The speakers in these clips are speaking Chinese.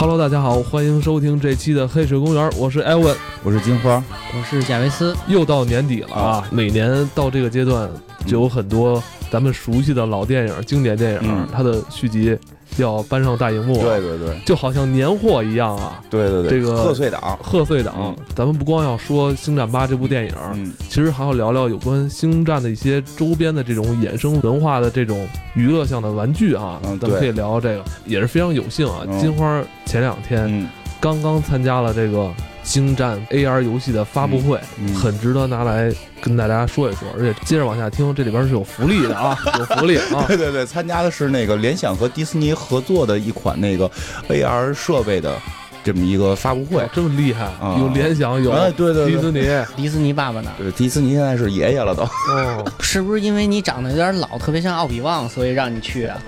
Hello，大家好，欢迎收听这期的黑水公园，我是艾文，我是金花，我是贾维斯。又到年底了啊，每年到这个阶段，就有很多咱们熟悉的老电影、经典电影，它的续集。要搬上大荧幕，对对对，就好像年货一样啊！对对对，这个贺岁档，贺岁档，咱们不光要说《星战八》这部电影，其实还要聊聊有关《星战》的一些周边的这种衍生文化的这种娱乐向的玩具啊，咱们可以聊聊这个，也是非常有幸啊。金花前两天刚刚参加了这个。星战 AR 游戏的发布会很值得拿来跟大家说一说，而且接着往下听，这里边是有福利的啊，有福利啊！对对对，参加的是那个联想和迪士尼合作的一款那个 AR 设备的这么一个发布会，这么厉害啊！有联想，有对对迪士尼，迪士尼爸爸呢？对，迪士尼现在是爷爷了都。哦，是不是因为你长得有点老，特别像奥比旺，所以让你去啊？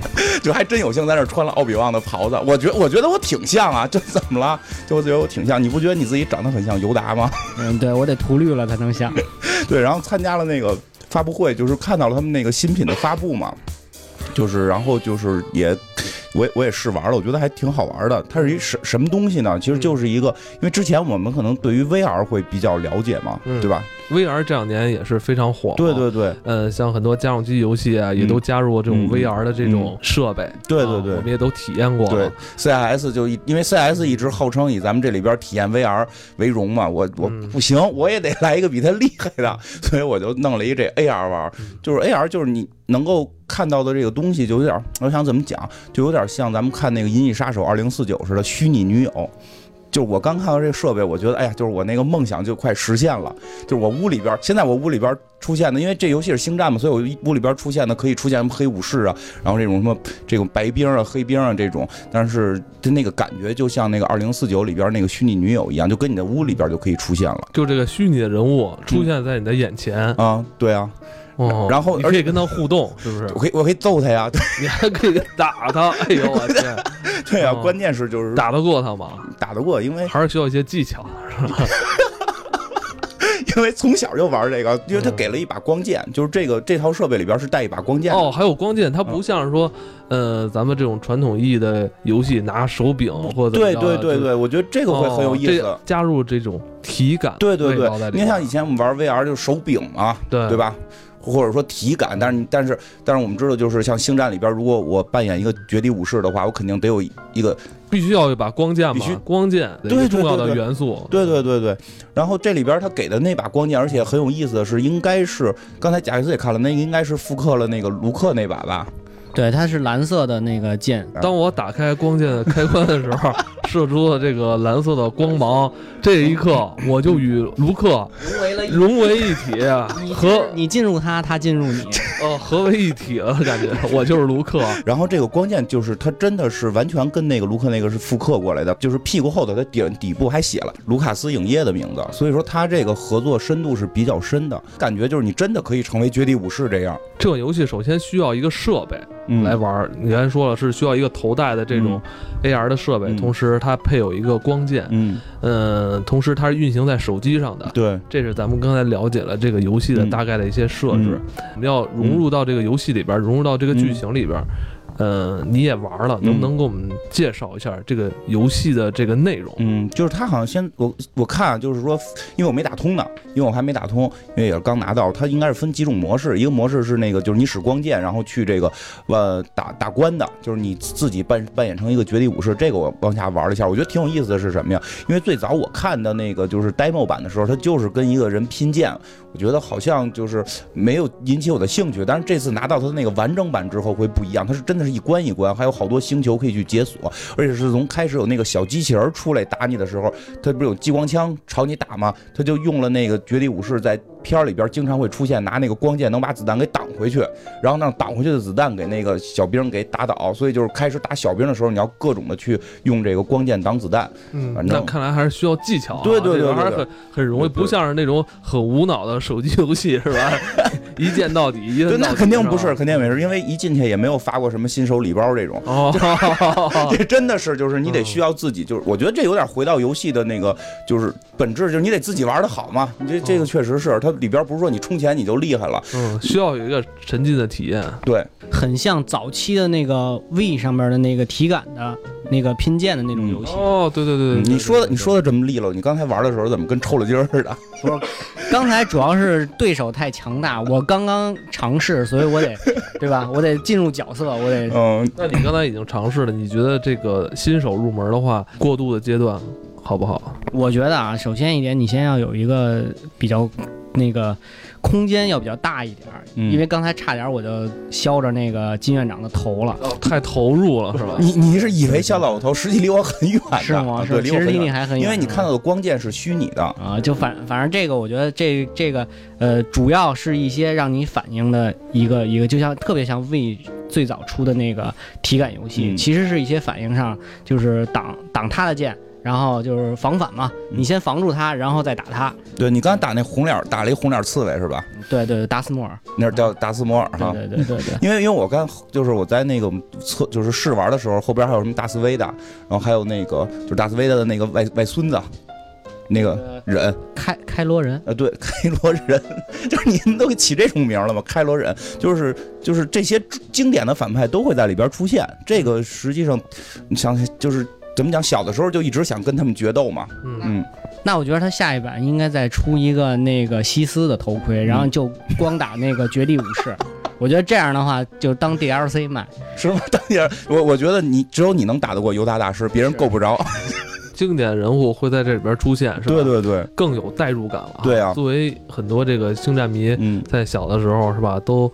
就还真有幸在那穿了奥比旺的袍子，我觉我觉得我挺像啊，这怎么了？就我觉得我挺像，你不觉得你自己长得很像尤达吗？嗯，对我得涂绿了才能像。对，然后参加了那个发布会，就是看到了他们那个新品的发布嘛，就是然后就是也。我我也试玩了，我觉得还挺好玩的。它是一什什么东西呢？其实就是一个，因为之前我们可能对于 VR 会比较了解嘛，对吧？VR 这两年也是非常火。对对对，呃，像很多家用机游戏啊，也都加入了这种 VR 的这种设备。对对对，我们也都体验过。对，CIS 就因为 CIS 一直号称以咱们这里边体验 VR 为荣嘛，我我不行，我也得来一个比它厉害的，所以我就弄了一个这 AR 玩，就是 AR 就是你。能够看到的这个东西就有点，我想怎么讲，就有点像咱们看那个《银翼杀手二零四九》似的虚拟女友。就是我刚看到这个设备，我觉得，哎呀，就是我那个梦想就快实现了。就是我屋里边，现在我屋里边出现的，因为这游戏是星战嘛，所以我屋里边出现的可以出现黑武士啊，然后这种什么这种白兵啊、黑兵啊这种，但是它那个感觉就像那个二零四九里边那个虚拟女友一样，就跟你的屋里边就可以出现了。就这个虚拟的人物出现在你的眼前啊，对啊。哦，然后你可以跟他互动，是不是？我可以，我可以揍他呀，对，你还可以打他。哎呦我天！对呀，关键是就是打得过他吗？打得过，因为还是需要一些技巧，是吧？因为从小就玩这个，因为他给了一把光剑，就是这个这套设备里边是带一把光剑。哦，还有光剑，它不像是说，呃，咱们这种传统意义的游戏拿手柄或者对对对对，我觉得这个会很有意思，加入这种体感。对对对，你看像以前我们玩 VR 就是手柄嘛，对对吧？或者说体感，但是但是但是我们知道，就是像星战里边，如果我扮演一个绝地武士的话，我肯定得有一个必须要一把光剑，必须光剑，最重要的元素，对对对对。然后这里边他给的那把光剑，而且很有意思的是，应该是刚才贾克斯也看了，那应该是复刻了那个卢克那把吧。对，它是蓝色的那个剑。当我打开光剑的开关的时候，射出了这个蓝色的光芒。这一刻，我就与卢克融为一体，和你进入他，他进入你，呃，合为一体了，感觉我就是卢克。然后这个光剑就是它真的是完全跟那个卢克那个是复刻过来的，就是屁股后头的底底部还写了卢卡斯影业的名字，所以说它这个合作深度是比较深的，感觉就是你真的可以成为绝地武士这样。这个游戏首先需要一个设备。来玩，你刚才说了是需要一个头戴的这种 AR 的设备，同时它配有一个光剑，嗯，呃，同时它是运行在手机上的，对，这是咱们刚才了解了这个游戏的大概的一些设置，我们要融入到这个游戏里边，融入到这个剧情里边。呃，你也玩了，能不能给我们介绍一下这个游戏的这个内容？嗯，就是他好像先我我看就是说，因为我没打通呢，因为我还没打通，因为也是刚拿到。它应该是分几种模式，一个模式是那个就是你使光剑，然后去这个呃打打关的，就是你自己扮扮演成一个绝地武士。这个我往下玩了一下，我觉得挺有意思的是什么呀？因为最早我看的那个就是 demo 版的时候，它就是跟一个人拼剑，我觉得好像就是没有引起我的兴趣。但是这次拿到它的那个完整版之后会不一样，它是真的。一关一关，还有好多星球可以去解锁，而且是从开始有那个小机器人出来打你的时候，它不是有激光枪朝你打吗？他就用了那个绝地武士在。片儿里边经常会出现拿那个光剑能把子弹给挡回去，然后让挡回去的子弹给那个小兵给打倒，所以就是开始打小兵的时候，你要各种的去用这个光剑挡子弹。嗯，那看来还是需要技巧。对对对，还是很很容易，不像是那种很无脑的手机游戏，是吧？一键到底，对，那肯定不是，肯定没事，因为一进去也没有发过什么新手礼包这种。哦，这真的是，就是你得需要自己，就是我觉得这有点回到游戏的那个，就是本质，就是你得自己玩的好嘛。你这这个确实是，它里边不是说你充钱你就厉害了，嗯，需要有一个沉浸的体验。对，很像早期的那个 V 上面的那个体感的那个拼剑的那种游戏。哦，对对对，你说的你说的这么利落，你刚才玩的时候怎么跟抽了筋似的？不是，刚才主要是对手太强大，我刚刚尝试，所以我得，对吧？我得进入角色，我得。嗯，那你刚才已经尝试了，你觉得这个新手入门的话，过渡的阶段好不好？我觉得啊，首先一点，你先要有一个比较那个。空间要比较大一点儿，因为刚才差点我就削着那个金院长的头了，太投入了是吧？你你是以为削到我头，实际离我很远，是吗？对，其实离你还很远，因为你看到的光剑是虚拟的啊。就反反正这个，我觉得这这个呃，主要是一些让你反应的一个一个，就像特别像 V 最早出的那个体感游戏，其实是一些反应上，就是挡挡他的剑。然后就是防反嘛，你先防住他，然后再打他。对你刚才打那红脸，打了一红脸刺猬是吧？对对，达斯摩尔，那叫达斯摩尔哈。对对对对。因为因为我刚就是我在那个测就是试玩的时候，后边还有什么达斯威达，然后还有那个就是达斯威的那个外外孙子，那个忍开开罗人。呃，对，开罗人，就是你们都给起这种名了吗？开罗人，就是就是这些经典的反派都会在里边出现。这个实际上，你想就是。怎么讲？小的时候就一直想跟他们决斗嘛。嗯，那我觉得他下一版应该再出一个那个西斯的头盔，然后就光打那个绝地武士。我觉得这样的话就当 DLC 卖，是吗？当 DLC，我我觉得你只有你能打得过尤达大师，别人够不着。经典人物会在这里边出现，是吧？对对对，更有代入感了。对啊，作为很多这个星战迷，嗯在小的时候是吧，都。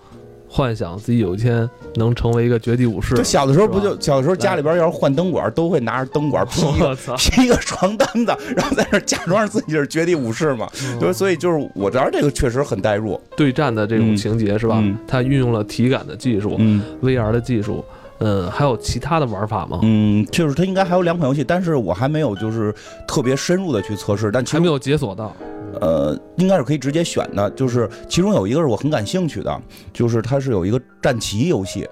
幻想自己有一天能成为一个绝地武士。就小的时候不就小的时候家里边要是换灯管，都会拿着灯管披一个 披一个床单子，然后在那假装自己是绝地武士嘛。对，所以就是我知道这个确实很代入对战的这种情节是吧？它运用了体感的技术，VR 的技术。嗯，还有其他的玩法吗？嗯，就是它应该还有两款游戏，但是我还没有就是特别深入的去测试，但还没有解锁到。呃，应该是可以直接选的，就是其中有一个是我很感兴趣的，就是它是有一个战旗游戏。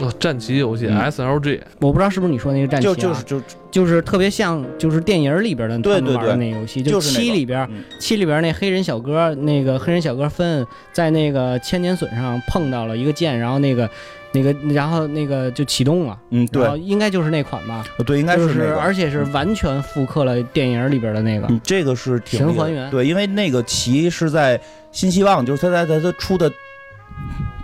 哦，战旗游戏 SLG，我不知道是不是你说那个战棋，就就是就就是特别像就是电影里边的他们玩的那游戏，就七里边七里边那黑人小哥，那个黑人小哥分在那个千年隼上碰到了一个剑，然后那个。那个，然后那个就启动了，嗯，对，应该就是那款吧，对，应该是，而且是完全复刻了电影里边的那个，这个是神还原，对，因为那个棋是在新希望，就是他在在他出的。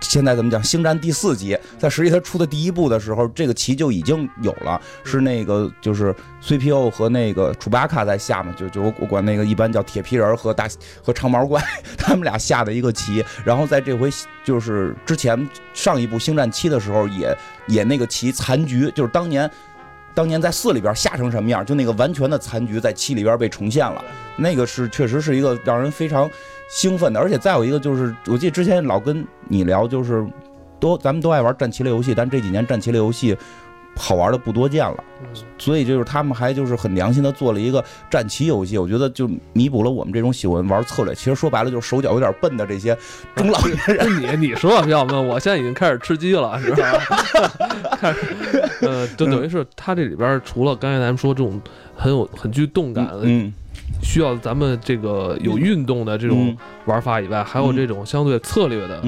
现在怎么讲？星战第四集，在实际它出的第一部的时候，这个棋就已经有了，是那个就是 CPO 和那个楚巴卡在下嘛，就就我管那个一般叫铁皮人和大和长毛怪，他们俩下的一个棋。然后在这回就是之前上一部星战七的时候，也也那个棋残局，就是当年当年在四里边下成什么样，就那个完全的残局在七里边被重现了。那个是确实是一个让人非常。兴奋的，而且再有一个就是，我记得之前老跟你聊，就是都咱们都爱玩战棋类游戏，但这几年战棋类游戏好玩的不多见了，所以就是他们还就是很良心的做了一个战棋游戏，我觉得就弥补了我们这种喜欢玩策略，其实说白了就是手脚有点笨的这些中老年人。你你说比较笨，我现在已经开始吃鸡了，是吧？开始，呃，就等于是他这里边除了刚才咱们说这种很有很具动感的，嗯。需要咱们这个有运动的这种玩法以外，还有这种相对策略的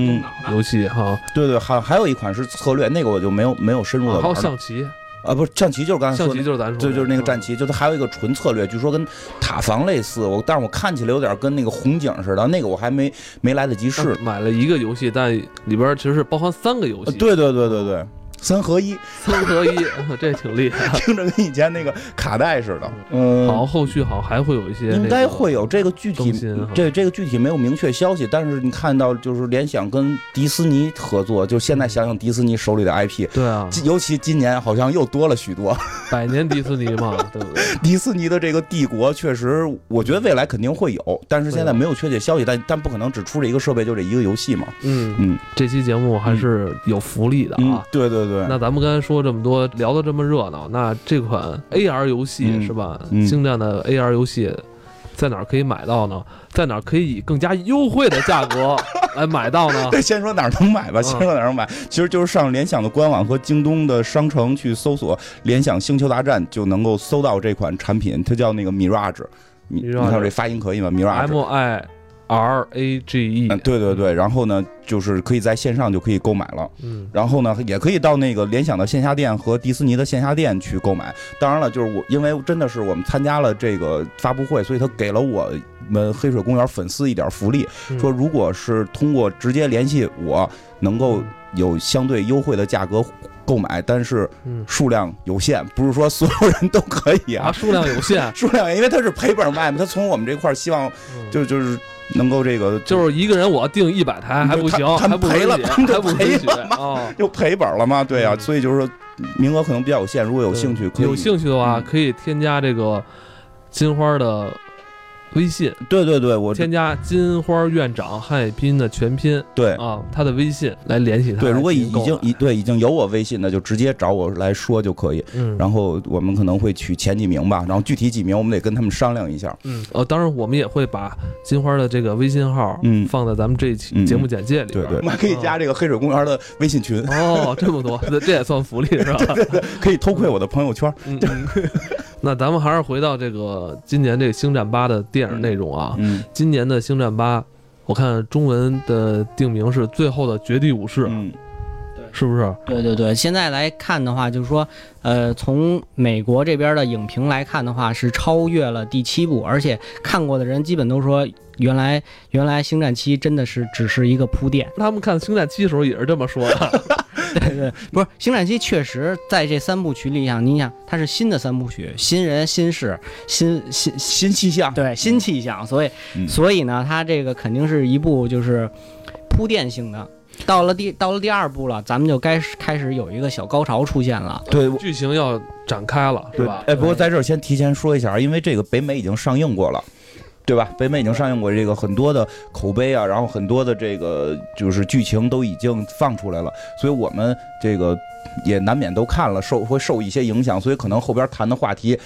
游戏哈。对对，还还有一款是策略，那个我就没有没有深入的玩。还有象棋啊，不是象棋，就是刚才象棋就是咱说，就就是那个战棋，就它还有一个纯策略，据说跟塔防类似。我但是我看起来有点跟那个红警似的，那个我还没没来得及试。买了一个游戏，但里边其实是包含三个游戏。对对对对对。三合一，三合一，这挺厉害，听着跟以前那个卡带似的。嗯，好，后续好还会有一些，应该会有这个具体，这这个具体没有明确消息，但是你看到就是联想跟迪士尼合作，就现在想想迪士尼手里的 IP，对啊，尤其今年好像又多了许多，百年迪士尼嘛，对不对？迪士尼的这个帝国确实，我觉得未来肯定会有，但是现在没有确切消息，但但不可能只出这一个设备就这一个游戏嘛。嗯嗯，这期节目还是有福利的啊，对对对，那咱们刚才说。这么多，聊得这么热闹，那这款 AR 游戏是吧？星战的 AR 游戏在哪儿可以买到呢？在哪儿可以以更加优惠的价格 来买到呢？对，先说哪儿能买吧，先说哪儿能买，其实就是上联想的官网和京东的商城去搜索“联想星球大战”，就能够搜到这款产品，它叫那个 Mirage，你你看这发音可以吗？Mirage。M I R A G E，嗯，对对对，然后呢，就是可以在线上就可以购买了，嗯，然后呢，也可以到那个联想的线下店和迪士尼的线下店去购买。当然了，就是我，因为真的是我们参加了这个发布会，所以他给了我们黑水公园粉丝一点福利，说如果是通过直接联系我，能够有相对优惠的价格。购买，但是数量有限，不是说所有人都可以啊。数量有限，数量，因为他是赔本卖嘛，他从我们这块希望就就是能够这个，就是一个人我订一百台还不行，他们赔了，他们就赔了嘛，又赔本了嘛，对啊，所以就是说名额可能比较有限，如果有兴趣，有兴趣的话可以添加这个金花的。微信，对对对，我添加金花院长汉语拼音的全拼，对啊，他的微信来联系他。对，如果已已经已对已经有我微信的，就直接找我来说就可以。嗯，然后我们可能会取前几名吧，然后具体几名我们得跟他们商量一下。嗯，呃，当然我们也会把金花的这个微信号嗯放在咱们这一期节目简介里。对对，我们还可以加这个黑水公园的微信群。哦，这么多，这也算福利是吧？对对，可以偷窥我的朋友圈。嗯。那咱们还是回到这个今年这个《星战八》的电影内容啊。嗯。今年的《星战八》，我看中文的定名是《最后的绝地武士》。嗯。对。是不是？对对对。现在来看的话，就是说，呃，从美国这边的影评来看的话，是超越了第七部，而且看过的人基本都说，原来原来《星战七》真的是只是一个铺垫。他们看《星战七》的时候也是这么说的。对对，不是《星战七》确实在这三部曲里想，你想它是新的三部曲，新人新事，新新新气象，对新气象，所以所以呢，它这个肯定是一部就是铺垫性的。到了第到了第二部了，咱们就该开始有一个小高潮出现了，对，剧情要展开了，是吧？哎，不过在这儿先提前说一下，因为这个北美已经上映过了。对吧？北美已经上映过这个很多的口碑啊，然后很多的这个就是剧情都已经放出来了，所以我们这个也难免都看了，受会受一些影响，所以可能后边谈的话题，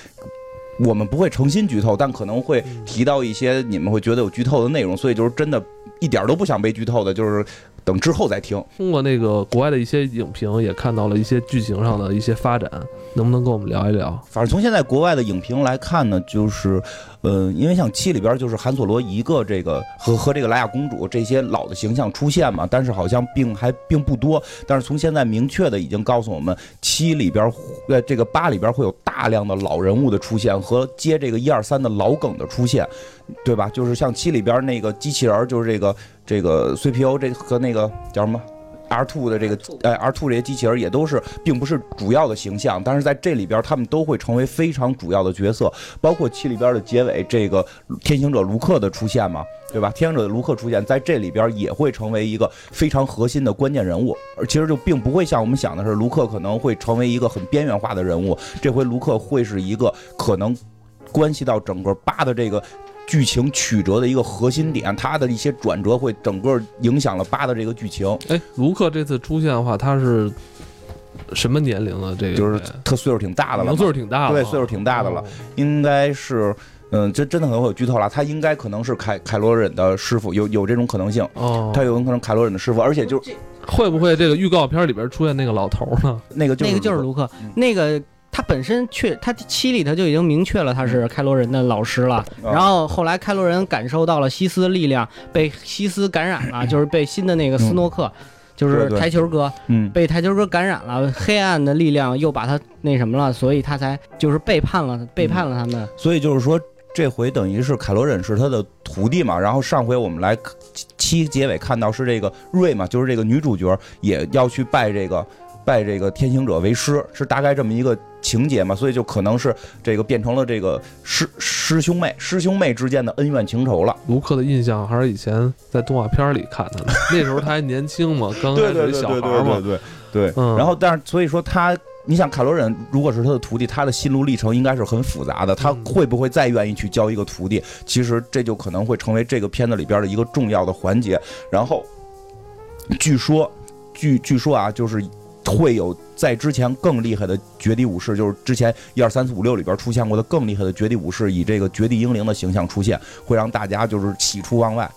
我们不会诚心剧透，但可能会提到一些你们会觉得有剧透的内容，所以就是真的一点都不想被剧透的，就是。等之后再听。通过那个国外的一些影评，也看到了一些剧情上的一些发展，能不能跟我们聊一聊？反正从现在国外的影评来看呢，就是，呃，因为像七里边就是韩索罗一个这个和和这个莱娅公主这些老的形象出现嘛，但是好像并还并不多。但是从现在明确的已经告诉我们，七里边呃这个八里边会有大量的老人物的出现和接这个一二三的老梗的出现，对吧？就是像七里边那个机器人，就是这个。这个 CPU 这和那个叫什么 R two 的这个哎 R two 这些机器人也都是并不是主要的形象，但是在这里边他们都会成为非常主要的角色，包括七里边的结尾这个天行者卢克的出现嘛，对吧？天行者的卢克出现在这里边也会成为一个非常核心的关键人物，而其实就并不会像我们想的是卢克可能会成为一个很边缘化的人物，这回卢克会是一个可能关系到整个八的这个。剧情曲折的一个核心点，它的一些转折会整个影响了八的这个剧情。哎，卢克这次出现的话，他是什么年龄了？这个就是他岁数挺大的了，岁数挺大了，对，岁数挺大的了，应该是，嗯，这真的可能会有剧透了。他应该可能是凯凯罗忍的师傅，有有这种可能性。哦，他有可能凯罗忍的师傅，而且就是会不会这个预告片里边出现那个老头呢？那个就是那个就是卢克，那个。他本身确，他七里头就已经明确了他是开罗人的老师了。然后后来开罗人感受到了西斯的力量，被西斯感染了，就是被新的那个斯诺克，就是台球哥，被台球哥感染了，黑暗的力量又把他那什么了，所以他才就是背叛了，背叛了他们。所以就是说，这回等于是凯罗人是他的徒弟嘛。然后上回我们来七结尾看到是这个瑞嘛，就是这个女主角也要去拜这个。拜这个天行者为师，是大概这么一个情节嘛？所以就可能是这个变成了这个师师兄妹师兄妹之间的恩怨情仇了。卢克的印象还是以前在动画片里看的，那时候他还年轻嘛，刚开始小孩嘛。对对对对。然后，但是所以说他，你想卡罗人如果是他的徒弟，他的心路历程应该是很复杂的。他会不会再愿意去教一个徒弟？其实这就可能会成为这个片子里边的一个重要的环节。然后，据说，据据说啊，就是。会有在之前更厉害的绝地武士，就是之前一二三四五六里边出现过的更厉害的绝地武士，以这个绝地英灵的形象出现，会让大家就是喜出望外。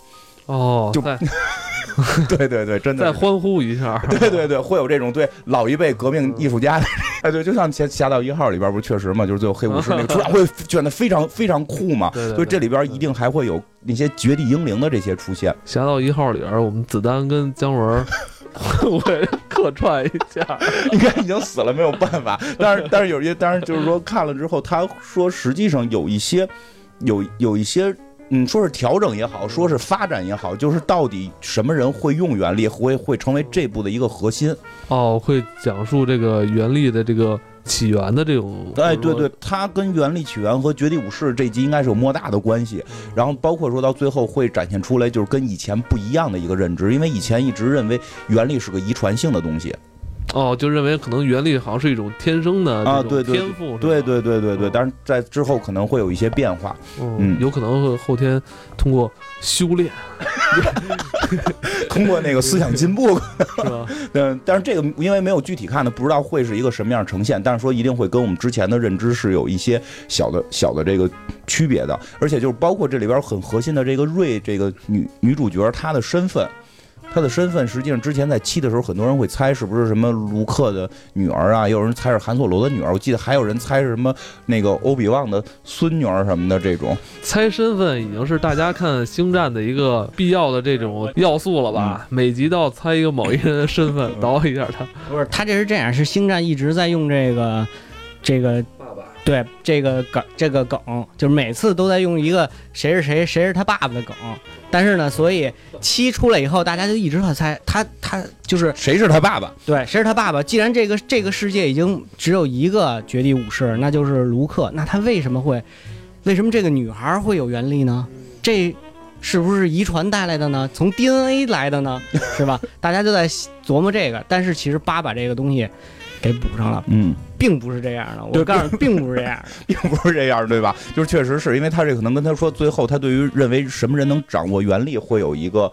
哦，就 对对对，真的再欢呼一下。对对对，会有这种对老一辈革命艺术家的，哎对，就像《侠侠盗一号》里边不是确实嘛，就是最后黑武士那个出场 会卷的非常非常酷嘛，所以这里边一定还会有那些绝地英灵的这些出现。《侠盗一号》里边，我们子丹跟姜文 会客串一下，应该已经死了，没有办法。但是但是有一些，但是就是说看了之后，他说实际上有一些有有一些。嗯，说是调整也好，说是发展也好，就是到底什么人会用原力，会会成为这部的一个核心。哦，会讲述这个原力的这个起源的这种。哎，对对，它跟原力起源和绝地武士这集应该是有莫大的关系。然后包括说到最后会展现出来，就是跟以前不一样的一个认知，因为以前一直认为原力是个遗传性的东西。哦，就认为可能原力好像是一种天生的啊，对天赋，对对对对对，但是在之后可能会有一些变化，嗯，有可能会后天通过修炼 通过那个思想进步，是吧？嗯，但是这个因为没有具体看的，不知道会是一个什么样呈现，但是说一定会跟我们之前的认知是有一些小的小的这个区别的，而且就是包括这里边很核心的这个瑞这个女女主角她的身份。他的身份实际上之前在七的时候，很多人会猜是不是什么卢克的女儿啊，也有人猜是韩索罗的女儿。我记得还有人猜是什么那个欧比旺的孙女儿什么的。这种猜身份已经是大家看星战的一个必要的这种要素了吧？每集都要猜一个某一人的身份，倒一下他。不是，他这是这样，是星战一直在用这个这个。对这个梗，这个梗就是每次都在用一个谁是谁，谁是他爸爸的梗。但是呢，所以七出来以后，大家就一直在猜他他就是谁是他爸爸？对，谁是他爸爸？既然这个这个世界已经只有一个绝地武士，那就是卢克。那他为什么会？为什么这个女孩会有原力呢？这是不是遗传带来的呢？从 DNA 来的呢？是吧？大家就在琢磨这个。但是其实八把这个东西。给补上了，嗯，并不是这样的。我告诉你，并不是这样，并不是这样，对吧？就是确实是因为他这可能跟他说，最后他对于认为什么人能掌握原力会有一个。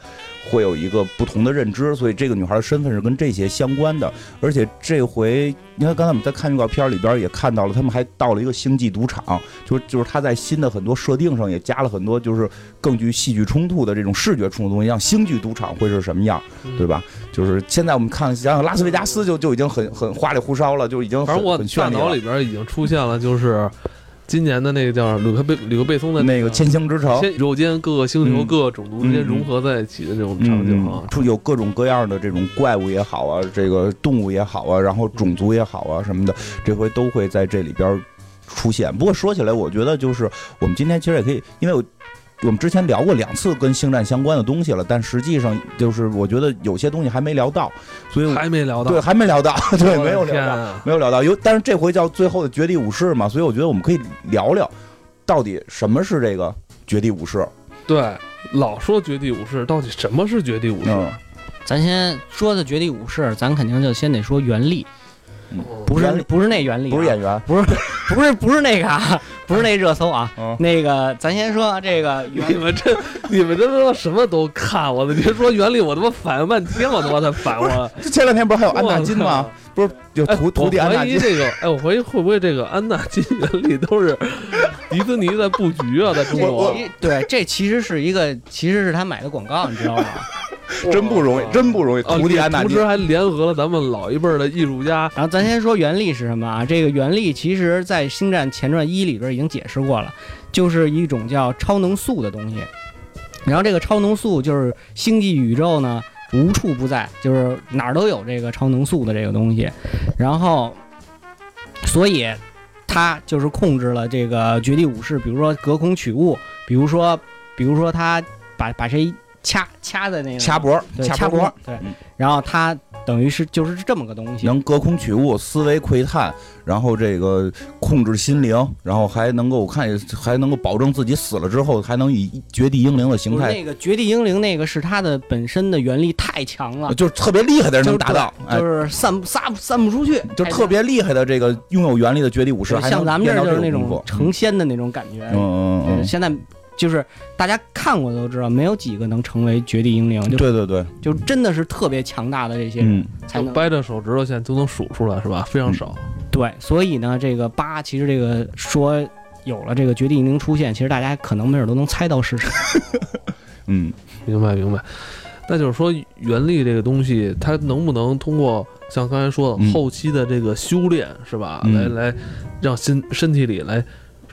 会有一个不同的认知，所以这个女孩的身份是跟这些相关的。而且这回，你看刚才我们在看预告片里边也看到了，他们还到了一个星际赌场，就是就是他在新的很多设定上也加了很多，就是更具戏剧冲突的这种视觉冲突东西，像星际赌场会是什么样，对吧？就是现在我们看想想拉斯维加斯就就已经很很花里胡哨了，就已经反正我大脑里边已经出现了，就是。今年的那个叫吕克贝吕克贝松的那个《千星之城》，宇宙间各个星球、各个种族之间融合在一起的这种场景啊，出有各种各样的这种怪物也好啊，这个动物也好啊，然后种族也好啊什么的，这回都会在这里边出现。不过说起来，我觉得就是我们今天其实也可以，因为我。我们之前聊过两次跟星战相关的东西了，但实际上就是我觉得有些东西还没聊到，所以还没聊到，对，还没聊到，对，没有聊到，没有聊到。有，但是这回叫最后的绝地武士嘛，所以我觉得我们可以聊聊，到底什么是这个绝地武士？对，老说绝地武士，到底什么是绝地武士？咱先说的绝地武士，咱肯定就先得说原力。不是不是那原理，不是演员，不是 不是不是那个啊，不是那热搜啊，那个咱先说这个，你们这你们这他妈什么都看，我的别说原理，我他妈反应半天，我他妈才反我。前两天不是还有安纳金吗？不是有徒徒弟安纳金这个？哎，我怀疑会不会这个安纳金原理都是迪士尼在布局啊，在中国。对，这其实是一个，其实是他买的广告，你知道吗？真不容易，真不容易。徒弟同时还联合了咱们老一辈的艺术家。然后咱先说原力是什么啊？这个原力其实在《星战前传一》里边已经解释过了，就是一种叫超能素的东西。然后这个超能素就是星际宇宙呢无处不在，就是哪儿都有这个超能素的这个东西。然后，所以他就是控制了这个绝地武士，比如说隔空取物，比如说，比如说他把把谁。掐掐在那个。掐脖，掐脖，对，然后他等于是就是这么个东西，能隔空取物，思维窥探，然后这个控制心灵，然后还能够我看还能够保证自己死了之后还能以绝地英灵的形态。那个绝地英灵那个是他的本身的原力太强了，就是特别厉害的人能达到，就是散散散不出去，就特别厉害的这个拥有原力的绝地武士，像咱们这就是那种成仙的那种感觉。嗯嗯嗯，现在。就是大家看过都知道，没有几个能成为绝地英灵。对对对，就真的是特别强大的这些人才能掰着手指头现在都能数出来，是吧？非常少。对，所以呢，这个八其实这个说有了这个绝地英灵出现，其实大家可能没准都能猜到是谁。嗯，明白明白。那就是说，原力这个东西，它能不能通过像刚才说的后期的这个修炼，是吧？来来，让身身体里来。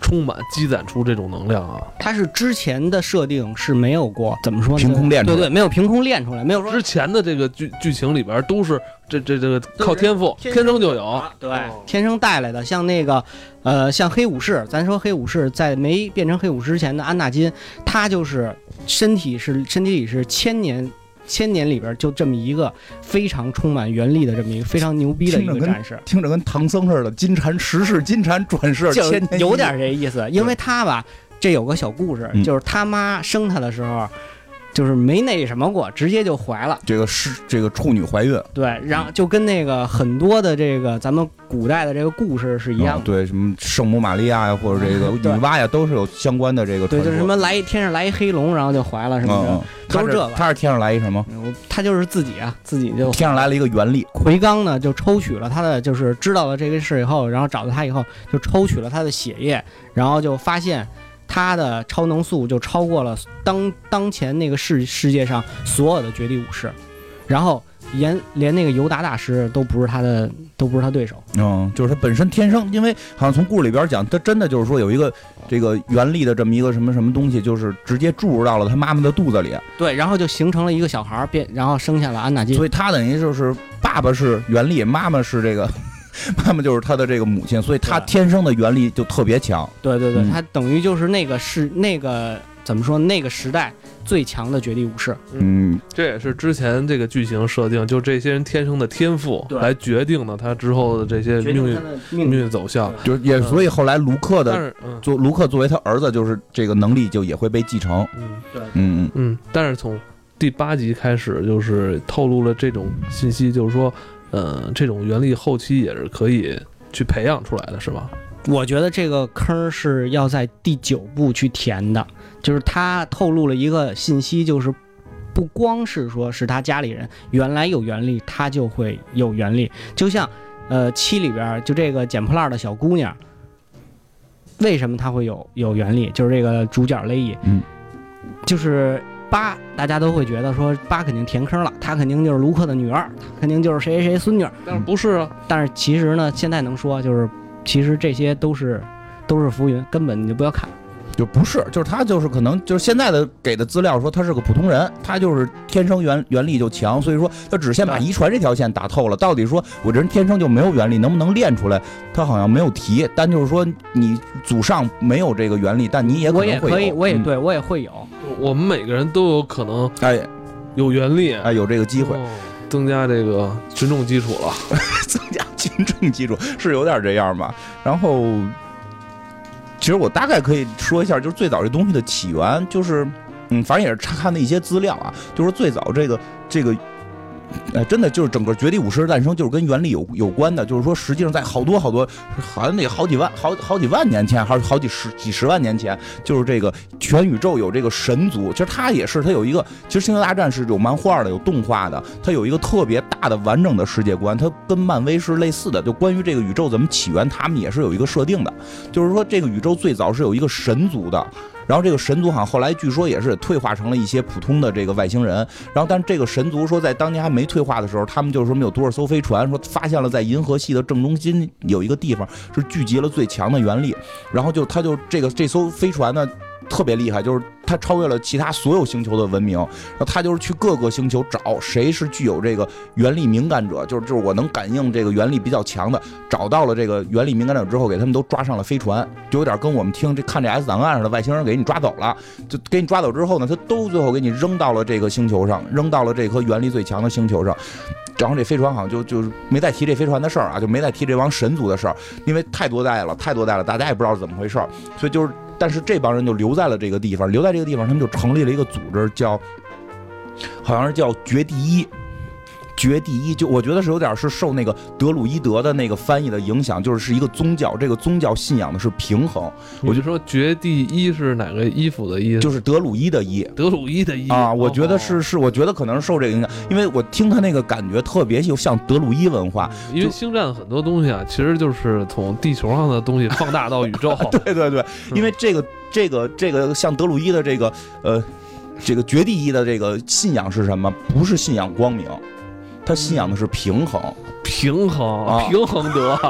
充满积攒出这种能量啊！它是之前的设定是没有过，怎么说呢？凭空练出来？对对，没有凭空练出来，没有说之前的这个剧剧情里边都是这这这个靠天赋，天生就有，对，天生带来的。像那个，呃，像黑武士，咱说黑武士在没变成黑武士之前的安纳金，他就是身体是身体里是千年。千年里边就这么一个非常充满原力的这么一个非常牛逼的一个战士，听着跟唐僧似的，金蝉十世，金蝉转世，就有点这意思。因为他吧，这有个小故事，就是他妈生他的时候。就是没那什么过，直接就怀了。这个是这个处女怀孕，对，然后就跟那个很多的这个咱们古代的这个故事是一样的。对，什么圣母玛利亚呀，或者这个女娲呀，都是有相关的这个。对，就是什么来天上来一黑龙，然后就怀了什么的，都是这个。他是天上来一什么？他就是自己啊，自己就天上来了一个原力。奎刚呢，就抽取了他的，就是知道了这个事以后，然后找到他以后，就抽取了他的血液，然后就发现。他的超能速就超过了当当前那个世世界上所有的绝地武士，然后连连那个尤达大师都不是他的，都不是他对手。嗯，就是他本身天生，因为好像从故事里边讲，他真的就是说有一个这个原力的这么一个什么什么东西，就是直接注入到了他妈妈的肚子里。对，然后就形成了一个小孩变，然后生下了安纳金。所以他等于就是爸爸是原力，妈妈是这个。妈妈就是他的这个母亲，所以他天生的原力就特别强。对对对，他等于就是那个是那个怎么说？那个时代最强的绝地武士。嗯，这也是之前这个剧情设定，就这些人天生的天赋来决定了他之后的这些命运命运走向。就是也所以后来卢克的作卢克作为他儿子，就是这个能力就也会被继承。嗯，对，嗯嗯嗯。但是从第八集开始，就是透露了这种信息，就是说。嗯，这种原力后期也是可以去培养出来的，是吧？我觉得这个坑是要在第九部去填的，就是他透露了一个信息，就是不光是说是他家里人原来有原力，他就会有原力。就像呃七里边就这个捡破烂的小姑娘，为什么她会有有原力？就是这个主角雷伊，嗯，就是。八，大家都会觉得说八肯定填坑了，她肯定就是卢克的女儿，肯定就是谁谁谁孙女。但是不是啊？但是其实呢，现在能说就是，其实这些都是都是浮云，根本你就不要看。就不是，就是他就是可能就是现在的给的资料说他是个普通人，他就是天生原原力就强，所以说他只先把遗传这条线打透了。到底说我这人天生就没有原力，能不能练出来？他好像没有提，但就是说你祖上没有这个原力，但你也我也可以，我也对我也会有。我们每个人都有可能哎有原力哎有这个机会，增加这个群众基础了，增加群众基础是有点这样吧，然后。其实我大概可以说一下，就是最早这东西的起源，就是，嗯，反正也是查看的一些资料啊，就是最早这个这个。哎，真的就是整个绝地武士的诞生，就是跟原力有有关的。就是说，实际上在好多好多，好像得好几万、好好几万年前，还是好几十几十万年前，就是这个全宇宙有这个神族。其实它也是，它有一个，其实星球大战是有漫画的，有动画的，它有一个特别大的完整的世界观，它跟漫威是类似的。就关于这个宇宙怎么起源，他们也是有一个设定的，就是说这个宇宙最早是有一个神族的。然后这个神族好像后来据说也是退化成了一些普通的这个外星人。然后，但这个神族说在当年还没退化的时候，他们就是说没有多少艘飞船，说发现了在银河系的正中心有一个地方是聚集了最强的原力。然后就他就这个这艘飞船呢。特别厉害，就是他超越了其他所有星球的文明，然后他就是去各个星球找谁是具有这个原力敏感者，就是就是我能感应这个原力比较强的，找到了这个原力敏感者之后，给他们都抓上了飞船，就有点跟我们听这看这 S 档案似的，外星人给你抓走了，就给你抓走之后呢，他都最后给你扔到了这个星球上，扔到了这颗原力最强的星球上，然后这飞船好像就就是没再提这飞船的事儿啊，就没再提这帮神族的事儿，因为太多代了，太多代了，大家也不知道是怎么回事儿，所以就是。但是这帮人就留在了这个地方，留在这个地方，他们就成立了一个组织，叫，好像是叫绝地一。绝地一，就我觉得是有点是受那个德鲁伊德的那个翻译的影响，就是是一个宗教，这个宗教信仰的是平衡。我就说绝地一是哪个衣服的衣？就是德鲁伊的伊，德鲁伊的伊啊。我觉得是是，我觉得可能是受这个影响，因为我听他那个感觉特别就像德鲁伊文化。因为星战很多东西啊，其实就是从地球上的东西放大到宇宙。对对对，因为这个这个这个像德鲁伊的这个呃。这个绝地一的这个信仰是什么？不是信仰光明，他信仰的是平衡，平衡，平衡德。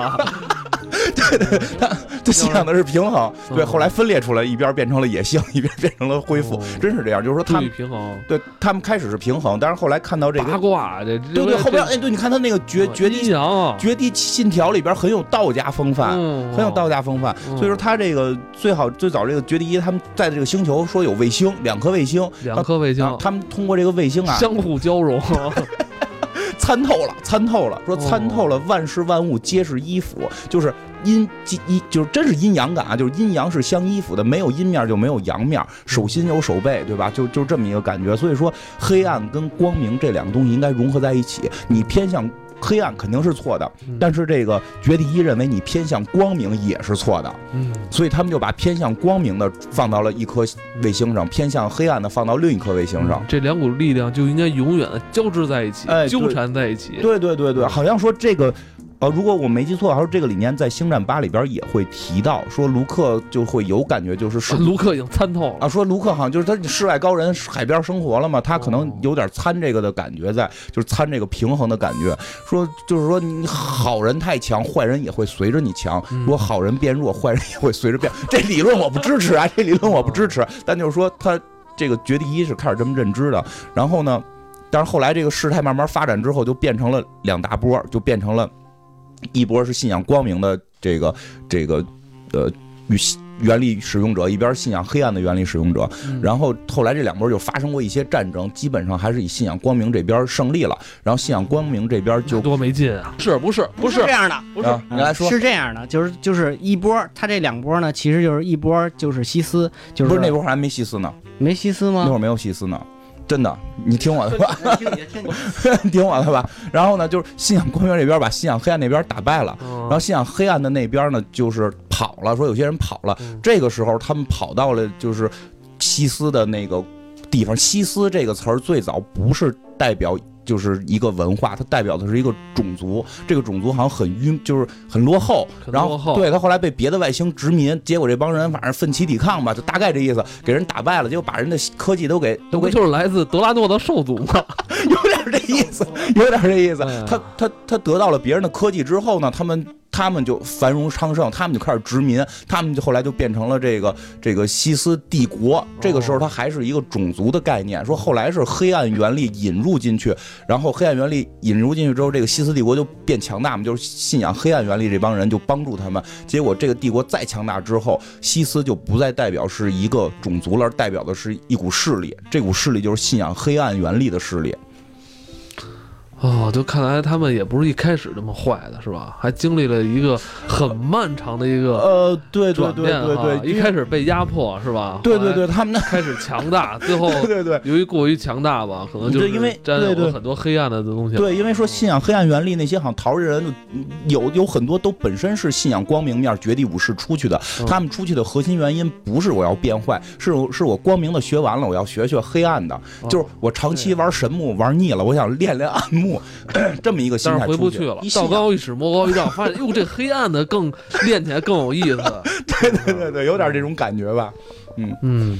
对对，他他信仰的是平衡。对，后来分裂出来，一边变成了野性，一边变成了恢复，真是这样。就是说，他们平衡。对他们开始是平衡，但是后来看到这个八卦，这对对后边哎，对，你看他那个绝绝地绝地信条里边很有道家风范，很有道家风范。所以说他这个最好最早这个绝地一，他们在这个星球说有卫星，两颗卫星，两颗卫星，他们通过这个卫星啊相互交融。参透了，参透了，说参透了，万事万物皆是衣服，就是阴阴，就是真是阴阳感啊，就是阴阳是相依附的，没有阴面就没有阳面，手心有手背，对吧？就就这么一个感觉。所以说，黑暗跟光明这两个东西应该融合在一起，你偏向。黑暗肯定是错的，但是这个绝地一认为你偏向光明也是错的，嗯，所以他们就把偏向光明的放到了一颗卫星上，偏向黑暗的放到另一颗卫星上，这两股力量就应该永远的交织在一起，哎，纠缠在一起。对对对对，好像说这个。呃，如果我没记错，还是这个理念在《星战八》里边也会提到，说卢克就会有感觉，就是是卢克已经参透了啊。说卢克好像就是他世外高人，海边生活了嘛，他可能有点参这个的感觉在，就是参这个平衡的感觉。说就是说你好人太强，坏人也会随着你强；如果好人变弱，坏人也会随着变。这理论我不支持啊，这理论我不支持。但就是说他这个绝地一是开始这么认知的，然后呢，但是后来这个事态慢慢发展之后，就变成了两大波，就变成了。一波是信仰光明的这个这个呃与原力使用者，一边信仰黑暗的原力使用者，然后后来这两波就发生过一些战争，基本上还是以信仰光明这边胜利了，然后信仰光明这边就多没劲啊！是不是不是这样的？不是你来说是这样的，就是就是一波，他这两波呢，其实就是一波就是西斯，就是不是那波还没西斯呢？没西斯吗？那会儿没有西斯呢。真的，你听我的吧，听我的吧。然后呢，就是信仰光明这边把信仰黑暗那边打败了，然后信仰黑暗的那边呢，就是跑了。说有些人跑了，这个时候他们跑到了就是西斯的那个地方。西斯这个词儿最早不是代表。就是一个文化，它代表的是一个种族。这个种族好像很晕，就是很落后。然后对他后来被别的外星殖民，结果这帮人反正奋起抵抗吧，就大概这意思，给人打败了，结果把人的科技都给都给就是来自德拉诺的兽族嘛，这意思，有点这意思。他他他得到了别人的科技之后呢，他们。他们就繁荣昌盛，他们就开始殖民，他们就后来就变成了这个这个西斯帝国。这个时候，它还是一个种族的概念。说后来是黑暗原力引入进去，然后黑暗原力引入进去之后，这个西斯帝国就变强大嘛，就是信仰黑暗原力这帮人就帮助他们。结果这个帝国再强大之后，西斯就不再代表是一个种族了，代表的是一股势力。这股势力就是信仰黑暗原力的势力。哦，就看来他们也不是一开始这么坏的，是吧？还经历了一个很漫长的一个呃，对对对对对，一开始被压迫，是吧？对对对，他们开始强大，最后对对，由于过于强大吧，可能就是因为沾有很多黑暗的东西。对，因为说信仰黑暗原力那些好像逃的人，有有很多都本身是信仰光明面绝地武士出去的，他们出去的核心原因不是我要变坏，是是我光明的学完了，我要学学黑暗的，就是我长期玩神木玩腻了，我想练练暗木。这么一个心态回不去了，道高一尺，魔高一丈，发现哟，这黑暗的更练起来更有意思。对对对对，有点这种感觉吧。嗯嗯，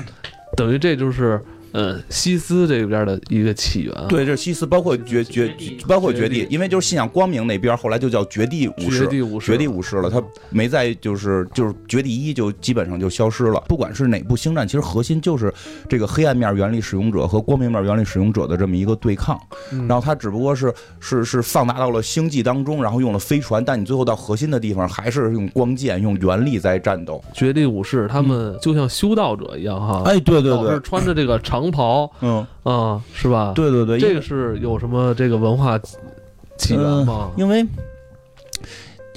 等于这就是。嗯，西斯这边的一个起源，对，这是西斯，包括绝绝，包括绝地，因为就是信仰光明那边，后来就叫绝地武士，绝地武士，绝地武士了，他没在，就是就是绝地一就基本上就消失了。不管是哪部星战，其实核心就是这个黑暗面原力使用者和光明面原力使用者的这么一个对抗。然后他只不过是是是放大到了星际当中，然后用了飞船，但你最后到核心的地方还是用光剑、用原力在战斗。绝地武士他们就像修道者一样，哈，哎，对对对，穿着这个长。长袍，嗯啊，是吧？对对对，这个是有什么这个文化起源吗？因为。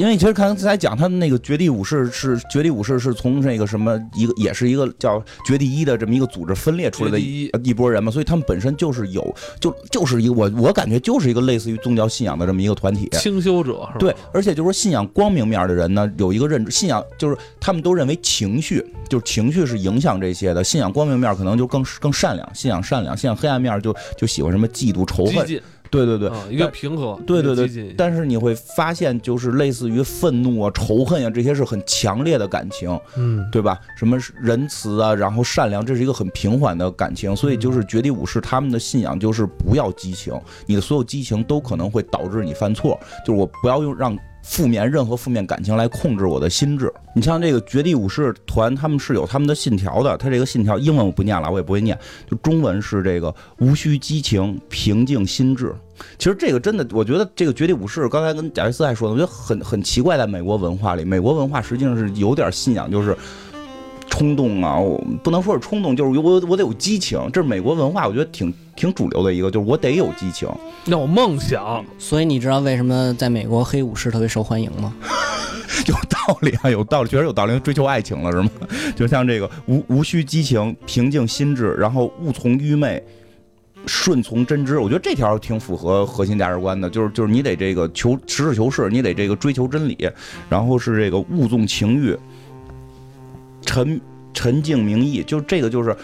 因为其实刚才讲他们那个绝地武士是绝地武士是从那个什么一个也是一个叫绝地一的这么一个组织分裂出来的一。一波人嘛，所以他们本身就是有就就是一个我我感觉就是一个类似于宗教信仰的这么一个团体。清修者对，而且就是说信仰光明面的人呢有一个认知信仰就是他们都认为情绪就是情绪是影响这些的，信仰光明面可能就更更善良，信仰善良，信仰黑暗面就就喜欢什么嫉妒仇恨。对对对，一个平和，对对对。但是你会发现，就是类似于愤怒啊、仇恨啊，这些是很强烈的感情，嗯，对吧？什么仁慈啊，然后善良，这是一个很平缓的感情。所以就是绝地武士他们的信仰就是不要激情，你的所有激情都可能会导致你犯错。就是我不要用让。负面任何负面感情来控制我的心智。你像这个绝地武士团，他们是有他们的信条的。他这个信条英文我不念了，我也不会念。就中文是这个无需激情，平静心智。其实这个真的，我觉得这个绝地武士，刚才跟贾维斯还说的，我觉得很很奇怪，在美国文化里，美国文化实际上是有点信仰，就是。冲动啊，我不能说是冲动，就是我我得有激情，这是美国文化，我觉得挺挺主流的一个，就是我得有激情，要有梦想。所以你知道为什么在美国黑武士特别受欢迎吗？有道理啊，有道理，确实有道理，追求爱情了是吗？就像这个无无需激情，平静心智，然后勿从愚昧，顺从真知。我觉得这条挺符合核心价值观的，就是就是你得这个求实事求是，你得这个追求真理，然后是这个勿纵情欲。沉沉静明义，就这个就是，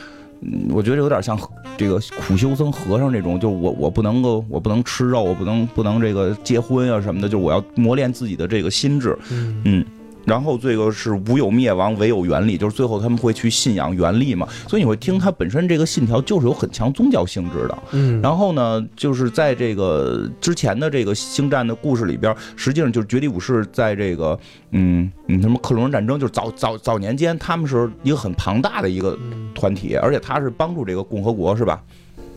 嗯，我觉得有点像这个苦修僧和尚这种，就我我不能够，我不能吃肉，我不能不能这个结婚啊什么的，就我要磨练自己的这个心智，嗯。然后这个是无有灭亡，唯有原力，就是最后他们会去信仰原力嘛。所以你会听他本身这个信条就是有很强宗教性质的。嗯。然后呢，就是在这个之前的这个星战的故事里边，实际上就是绝地武士在这个嗯嗯什么克隆人战争，就是早早早年间他们是一个很庞大的一个团体，而且他是帮助这个共和国是吧？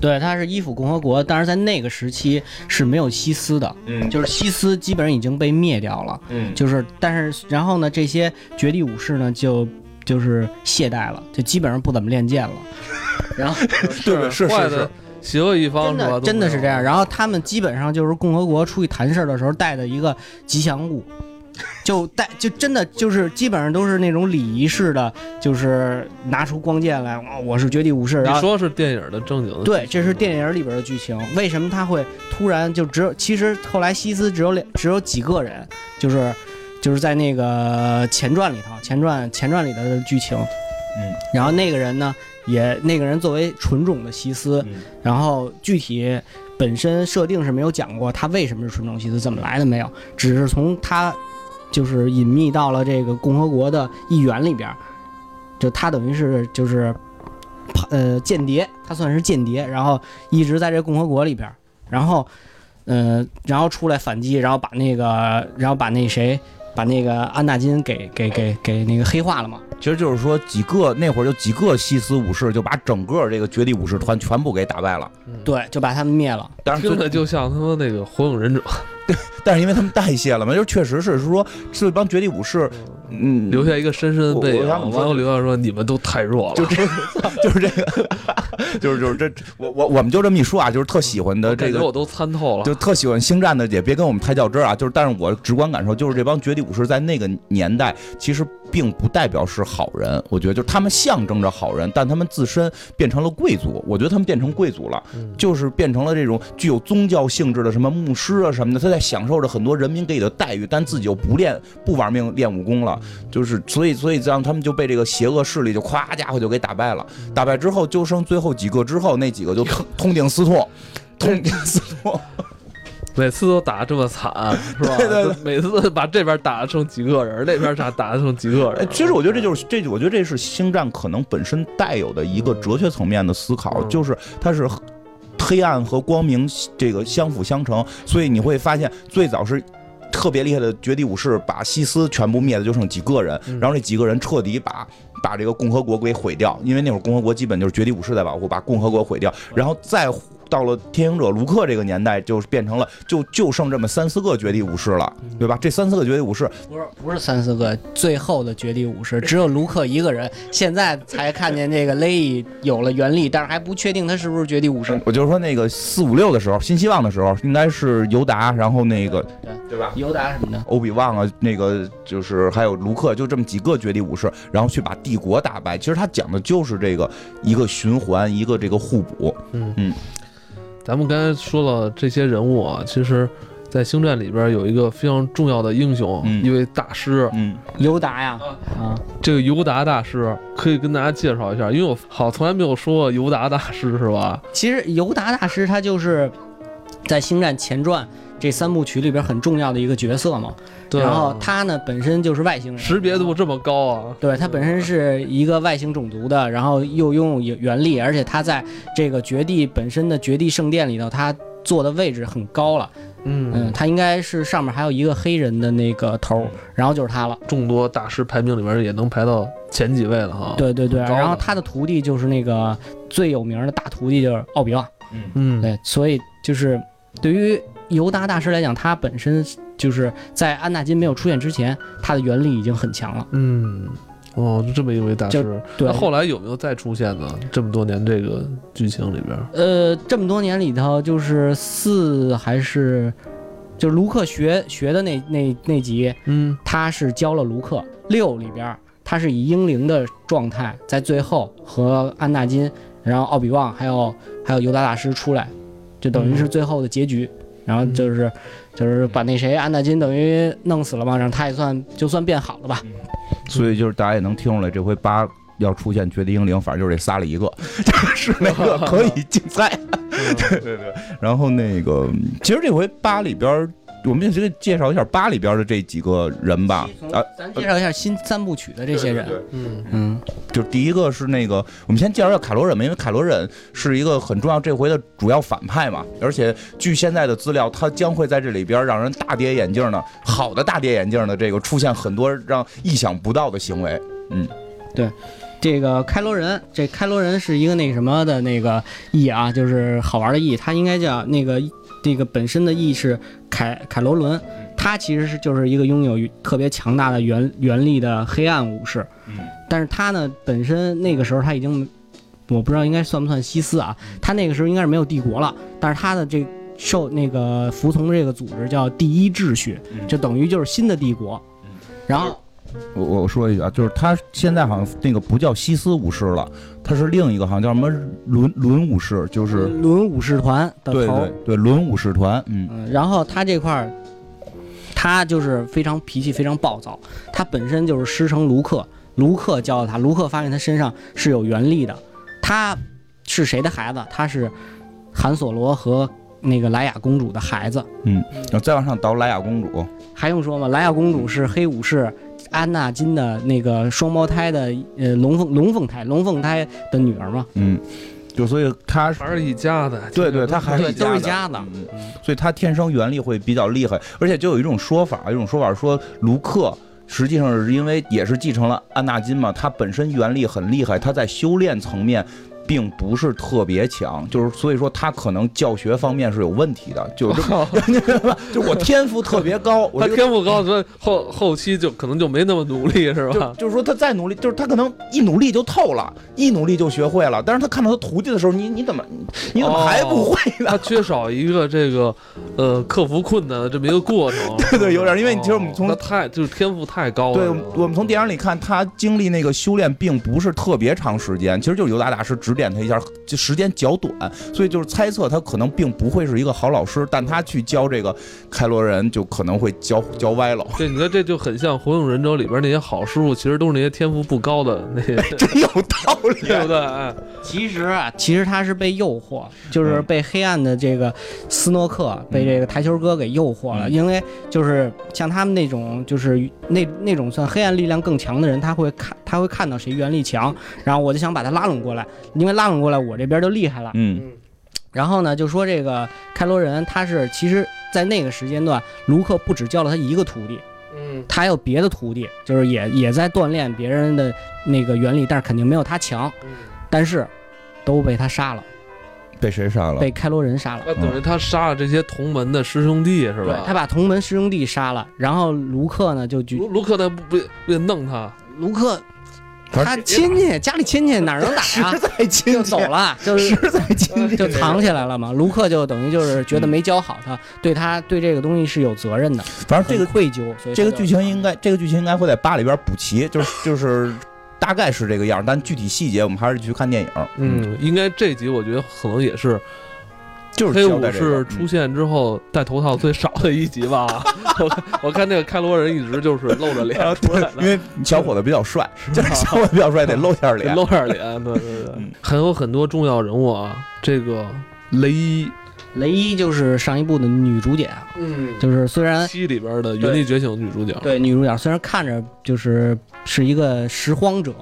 对，它是依附共和国，但是在那个时期是没有西斯的，嗯，就是西斯基本上已经被灭掉了，嗯，就是，但是然后呢，这些绝地武士呢就就是懈怠了，就基本上不怎么练剑了，然后 对是是是，邪恶一方真的真的是这样，然后他们基本上就是共和国出去谈事儿的时候带的一个吉祥物。就带就真的就是基本上都是那种礼仪式的，就是拿出光剑来，我是绝地武士。你说是电影的正经的？对，这是电影里边的剧情。为什么他会突然就只有？其实后来西斯只有两，只有几个人，就是就是在那个前传里头，前传前传里的剧情。嗯。然后那个人呢，也那个人作为纯种的西斯，然后具体本身设定是没有讲过他为什么是纯种西斯，怎么来的没有，只是从他。就是隐秘到了这个共和国的议员里边，就他等于是就是，呃，间谍，他算是间谍，然后一直在这共和国里边，然后，呃，然后出来反击，然后把那个，然后把那谁，把那个安纳金给给给给那个黑化了嘛。其实就是说几个那会儿就几个西斯武士就把整个这个绝地武士团全部给打败了，对，就把他们灭了。但是听着就像他妈那个火影忍者。但是因为他们代谢了嘛，就确实是说，是一帮绝地武士，嗯，留下一个深深的背影。完后留下说你们都太弱了，就这，就是这个，就是就是这，我我我们就这么一说啊，就是特喜欢的这个，我都参透了，就特喜欢星战的也别跟我们太较真啊，就是但是我直观感受就是这帮绝地武士在那个年代其实并不代表是好人，我觉得就是他们象征着好人，但他们自身变成了贵族，我觉得他们变成贵族了，就是变成了这种具有宗教性质的什么牧师啊什么的，他在享受着很多人民给予的待遇，但自己又不练不玩命练武功了，就是所以所以这样他们就被这个邪恶势力就咵家伙就给打败了。打败之后就剩最后几个，之后那几个就痛定思痛，痛定思痛，每次都打这么惨是吧？对对，每次把这边打剩几个人，那边打打剩几个人。其实我觉得这就是这，我觉得这是星战可能本身带有的一个哲学层面的思考，就是它是。黑暗和光明这个相辅相成，所以你会发现，最早是特别厉害的绝地武士把西斯全部灭了就剩几个人，然后这几个人彻底把把这个共和国给毁掉，因为那会儿共和国基本就是绝地武士在保护，把共和国毁掉，然后再。到了天行者卢克这个年代，就变成了就就剩这么三四个绝地武士了，对吧？这三四个绝地武士不是不是三四个，最后的绝地武士只有卢克一个人。现在才看见这个雷伊有了原力，但是还不确定他是不是绝地武士。我就是说那个四五六的时候，新希望的时候，应该是尤达，然后那个对对吧？尤达什么的，欧比旺啊，那个就是还有卢克，就这么几个绝地武士，然后去把帝国打败。其实他讲的就是这个一个循环，一个这个互补。嗯嗯。咱们刚才说了这些人物啊，其实，在星战里边有一个非常重要的英雄，一位大师，嗯，尤达呀，啊，这个尤达大师可以跟大家介绍一下，因为我好从来没有说过尤达大师，是吧？其实尤达大师他就是。在《星战前传》这三部曲里边很重要的一个角色嘛。对。然后他呢本身就是外星人，识别度这么高啊？对他本身是一个外星种族的，然后又拥有原力，而且他在这个绝地本身的绝地圣殿里头，他坐的位置很高了。嗯嗯，他应该是上面还有一个黑人的那个头，然后就是他了。众多大师排名里边也能排到前几位了哈。对对对，然后他的徒弟就是那个最有名的大徒弟就是奥比旺。嗯嗯，对，所以就是对于尤达大师来讲，他本身就是在安纳金没有出现之前，他的原力已经很强了。嗯。哦，就这么一位大师，对。后来有没有再出现呢？这么多年这个剧情里边，呃，这么多年里头，就是四还是，就是卢克学学的那那那集，嗯，他是教了卢克。六里边，他是以英灵的状态，在最后和安纳金，然后奥比旺还有还有尤达大师出来，就等于是最后的结局。然后就是就是把那谁安纳金等于弄死了嘛，然后他也算就算变好了吧。所以就是大家也能听出来，这回八要出现绝地英灵，反正就是这仨里一个，就是那个可以竞赛。对对对。然后那个，其实这回八里边，我们先介绍一下八里边的这几个人吧。啊，咱介绍一下新三部曲的这些人。嗯嗯。就第一个是那个，我们先介绍一下凯罗忍吧，因为凯罗忍是一个很重要，这回的主要反派嘛。而且据现在的资料，他将会在这里边让人大跌眼镜的，好的大跌眼镜的这个出现很多让意想不到的行为。嗯，对，这个开罗人，这开罗人是一个那什么的那个意啊，就是好玩的意，他应该叫那个这个本身的意是凯凯罗伦，他其实是就是一个拥有特别强大的原原力的黑暗武士。嗯。但是他呢，本身那个时候他已经，我不知道应该算不算西斯啊？他那个时候应该是没有帝国了，但是他的这受那个服从的这个组织叫第一秩序，就等于就是新的帝国。然后我我说一句啊，就是他现在好像那个不叫西斯武士了，他是另一个好像叫什么伦伦武士，就是伦武士团的头。对对对，伦武士团。嗯。然后他这块儿，他就是非常脾气非常暴躁，他本身就是师承卢克。卢克教他，卢克发现他身上是有原力的。他是谁的孩子？他是韩索罗和那个莱雅公主的孩子。嗯，再往上倒莱雅公主，还用说吗？莱雅公主是黑武士安纳金的那个双胞胎的呃龙凤龙凤胎龙凤胎的女儿嘛。嗯，就所以他还是一家的。对对，他还是都是一家的。嗯，所以他天生原力会比较厉害，而且就有一种说法，一种说法说卢克。实际上是因为也是继承了安纳金嘛，他本身原力很厉害，他在修炼层面。并不是特别强，就是所以说他可能教学方面是有问题的，就是 就我天赋特别高，他天赋高，所以后后期就可能就没那么努力，是吧？就是说他再努力，就是他可能一努力就透了，一努力就学会了。但是他看到他徒弟的时候，你你怎么你怎么还不会呢？他缺少一个这个呃克服困难的这么一个过程。对对，有点，因为你其实我们从他太就是天赋太高了。对，我们从电影里看他经历那个修炼并不是特别长时间，其实就是尤达大师指。点他一下，就时间较短，所以就是猜测他可能并不会是一个好老师，但他去教这个开罗人就可能会教教歪了。对，你说这就很像《火影忍者》里边那些好师傅，其实都是那些天赋不高的那些。真有道理，对不对？其实啊，其实他是被诱惑，就是被黑暗的这个斯诺克，被这个台球哥给诱惑了。因为就是像他们那种，就是那那种算黑暗力量更强的人，他会看他会看到谁原力强，然后我就想把他拉拢过来，因为拉拢过来我这边就厉害了。嗯，然后呢，就说这个开罗人，他是其实在那个时间段，卢克不只教了他一个徒弟，嗯，他还有别的徒弟，就是也也在锻炼别人的那个原理，但是肯定没有他强。但是，都被他杀了。被谁杀了？被开罗人杀了。那等于他杀了这些同门的师兄弟，是吧？对，他把同门师兄弟杀了，然后卢克呢就卢卢克他不不不弄他？卢克，他亲戚家里亲戚哪能打啊？实在亲就走了，就是实在亲戚就藏起来了嘛。卢克就等于就是觉得没教好他，对他对这个东西是有责任的。反正这个愧疚，所以这个剧情应该这个剧情应该会在八里边补齐，就是就是。大概是这个样，但具体细节我们还是去看电影。嗯，应该这集我觉得可能也是，就是黑武士出现之后戴头套最少的一集吧。我我看那个开罗人一直就是露着脸出来的，因为小伙子比较帅，就是小伙子比较帅得露下脸，露下脸。对对对，还有很多重要人物啊，这个雷伊雷伊就是上一部的女主角，嗯，就是虽然七里边的《原力觉醒》女主角，对女主角虽然看着就是是一个拾荒者，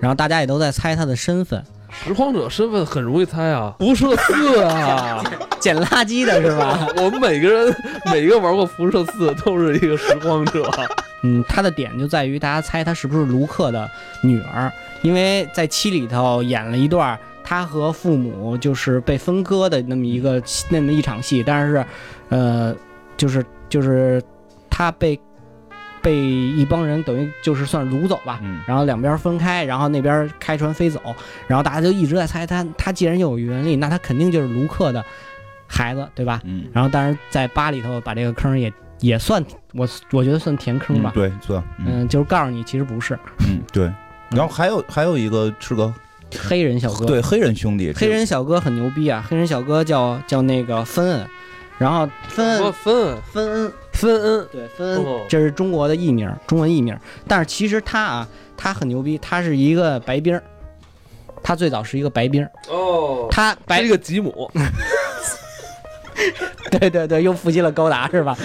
然后大家也都在猜她的身份。拾荒者身份很容易猜啊，辐射四啊，捡垃圾的是吧？我们每个人每个玩过辐射四都是一个拾荒者。嗯，他的点就在于大家猜他是不是卢克的女儿，因为在七里头演了一段他和父母就是被分割的那么一个那么一场戏，但是，呃，就是就是他被。被一帮人等于就是算掳走吧，然后两边分开，然后那边开船飞走，然后大家就一直在猜他，他既然有原力，那他肯定就是卢克的孩子，对吧？嗯。然后当然在八里头把这个坑也也算我我觉得算填坑吧。对，算。嗯，就是告诉你其实不是。嗯，对。然后还有还有一个是个黑人小哥，对，黑人兄弟，黑人小哥很牛逼啊！黑人小哥叫叫那个芬恩，然后分分分恩分恩。芬恩对分恩，这是中国的艺名，中文艺名。但是其实他啊，他很牛逼，他是一个白兵他最早是一个白兵哦，他白一个吉姆。对对对，又复习了高达是吧？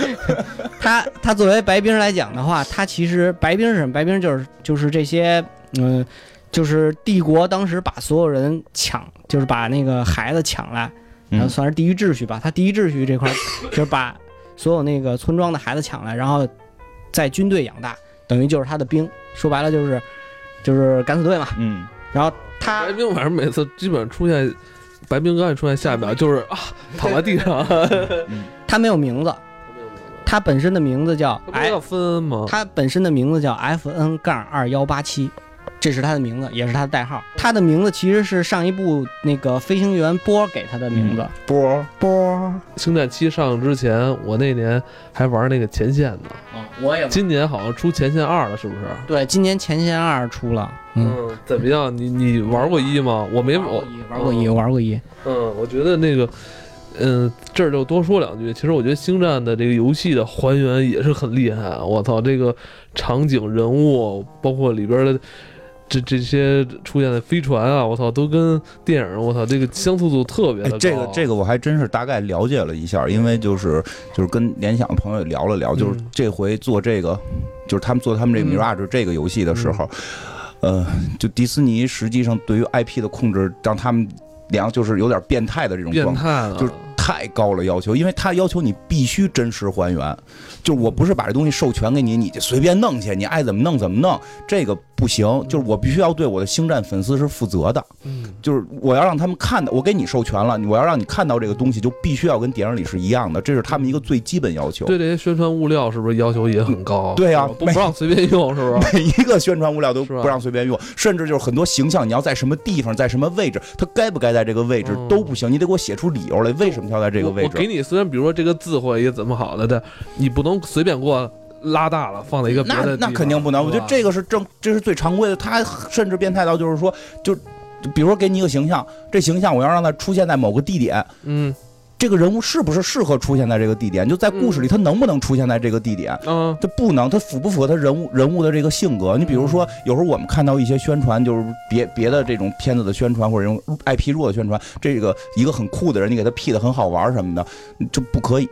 他他作为白兵来讲的话，他其实白兵是什么？白兵就是就是这些嗯，就是帝国当时把所有人抢，就是把那个孩子抢来，然后算是第一秩序吧。他第一秩序这块就是把。所有那个村庄的孩子抢来，然后在军队养大，等于就是他的兵。说白了就是，就是敢死队嘛。嗯。然后他白冰反正每次基本上出现，白冰刚一出现，下一秒就是啊，躺在地上。他没有名字。他本身的名字叫。不叫芬恩吗？他本身的名字叫 F N 杠二幺八七。这是他的名字，也是他的代号。他的名字其实是上一部那个飞行员波给他的名字。波波。星战七上之前，我那年还玩那个前线呢。啊，我也。今年好像出前线二了，是不是？对，今年前线二出了。嗯，怎么样？你你玩过一吗？我没玩过一，玩过一，玩过一。嗯，我觉得那个，嗯，这儿就多说两句。其实我觉得星战的这个游戏的还原也是很厉害。我操，这个场景、人物，包括里边的。这这些出现的飞船啊，我操，都跟电影，我操，这个相似度特别的高。这个这个我还真是大概了解了一下，因为就是就是跟联想的朋友聊了聊，就是这回做这个，就是他们做他们这个 Mirage 这个游戏的时候，呃，就迪士尼实际上对于 IP 的控制，让他们两就是有点变态的这种状态，就是太高了要求，因为他要求你必须真实还原，就我不是把这东西授权给你，你就随便弄去，你爱怎么弄怎么弄，这个。不行，就是我必须要对我的星战粉丝是负责的，嗯，就是我要让他们看到，我给你授权了，我要让你看到这个东西，就必须要跟电影里是一样的，这是他们一个最基本要求。对这些宣传物料是不是要求也很高？对呀，不让随便用，是不是？每一个宣传物料都不让随便用，甚至就是很多形象，你要在什么地方，在什么位置，它该不该在这个位置都不行，你得给我写出理由来，为什么要在这个位置？我给你，虽然比如说这个字或者一个怎么好的，但你不能随便给我。拉大了，放在一个别的那那肯定不能。我觉得这个是正，这是最常规的。他甚至变态到就是说，就比如说给你一个形象，这形象我要让它出现在某个地点，嗯，这个人物是不是适合出现在这个地点？就在故事里，他能不能出现在这个地点？嗯，他不能，他符不符合他人物人物的这个性格？你比如说，有时候我们看到一些宣传，就是别别的这种片子的宣传或者用 IP 弱的宣传，这个一个很酷的人，你给他 P 的很好玩什么的，这不可以。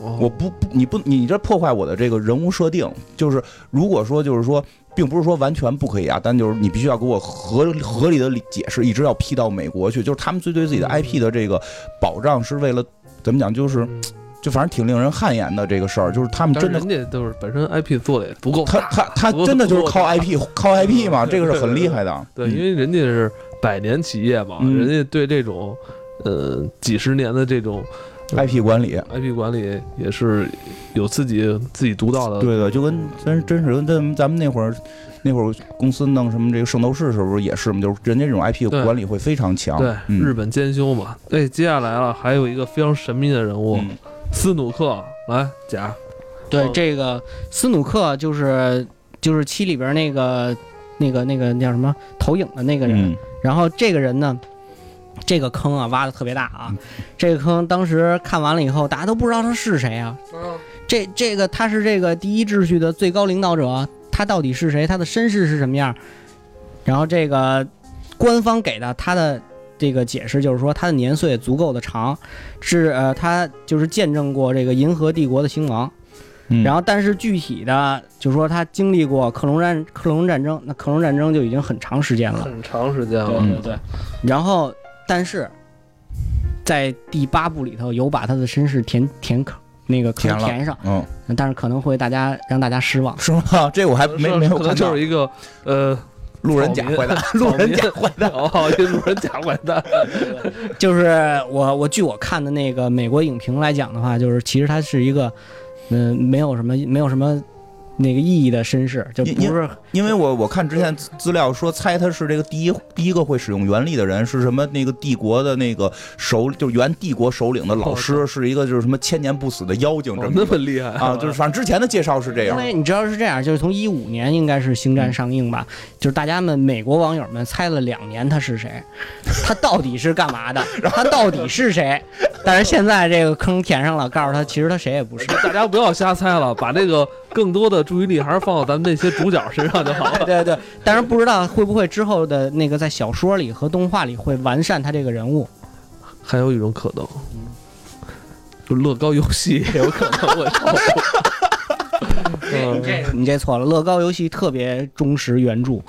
我不不，你不，你这破坏我的这个人物设定。就是如果说，就是说，并不是说完全不可以啊，但就是你必须要给我合合理的解释，一直要批到美国去。就是他们最对自己的 IP 的这个保障，是为了怎么讲？就是，就反正挺令人汗颜的这个事儿。就是他们真的，人家都是本身 IP 做的也不够，他他他真的就是靠 IP 靠 IP 嘛，这个是很厉害的。对，因为人家是百年企业嘛，人家对这种呃几十年的这种。IP 管理，IP 管理也是有自己自己独到的。对的，就跟真真是跟咱咱们那会儿那会儿公司弄什么这个圣斗士是不是也是嘛？就是人家这种 IP 管理会非常强。对，日本兼修嘛。对，接下来了，还有一个非常神秘的人物，斯努克来甲。对，这个斯努克就是就是七里边那个那个那个叫什么投影的那个人。然后这个人呢？这个坑啊，挖的特别大啊！这个坑当时看完了以后，大家都不知道他是谁啊。这这个他是这个第一秩序的最高领导者，他到底是谁？他的身世是什么样？然后这个官方给的他的这个解释就是说，他的年岁足够的长，是呃，他就是见证过这个银河帝国的兴亡。然后，但是具体的，就是说他经历过克隆战克隆战争，那克隆战争就已经很长时间了，很长时间了。对对对。然后，但是在第八部里头有把他的身世填填坑那个坑填上，嗯，但是可能会大家让大家失望，是吗？这我还没没有看到，就是一个呃。路人甲坏蛋，路人甲坏蛋，哦，路人甲坏蛋，就是我我据我看的那个美国影评来讲的话，就是其实他是一个，嗯，没有什么没有什么。那个意义的绅士就不是，因为我我看之前资料说猜他是这个第一第一个会使用原力的人是什么？那个帝国的那个首就原帝国首领的老师是一个就是什么千年不死的妖精，这么那么厉害啊！就是反正之前的介绍是这样。因为你知道是这样，就是从一五年应该是星战上映吧，就是大家们美国网友们猜了两年他是谁，他到底是干嘛的？他到底是谁？但是现在这个坑填上了，告诉他其实他谁也不是。大家不要瞎猜了，把这个。更多的注意力还是放到咱们那些主角身上就好了。对 对，但是不知道会不会之后的那个在小说里和动画里会完善他这个人物。还有一种可能，就乐高游戏也 有可能会。你这你这错了，乐高游戏特别忠实原著。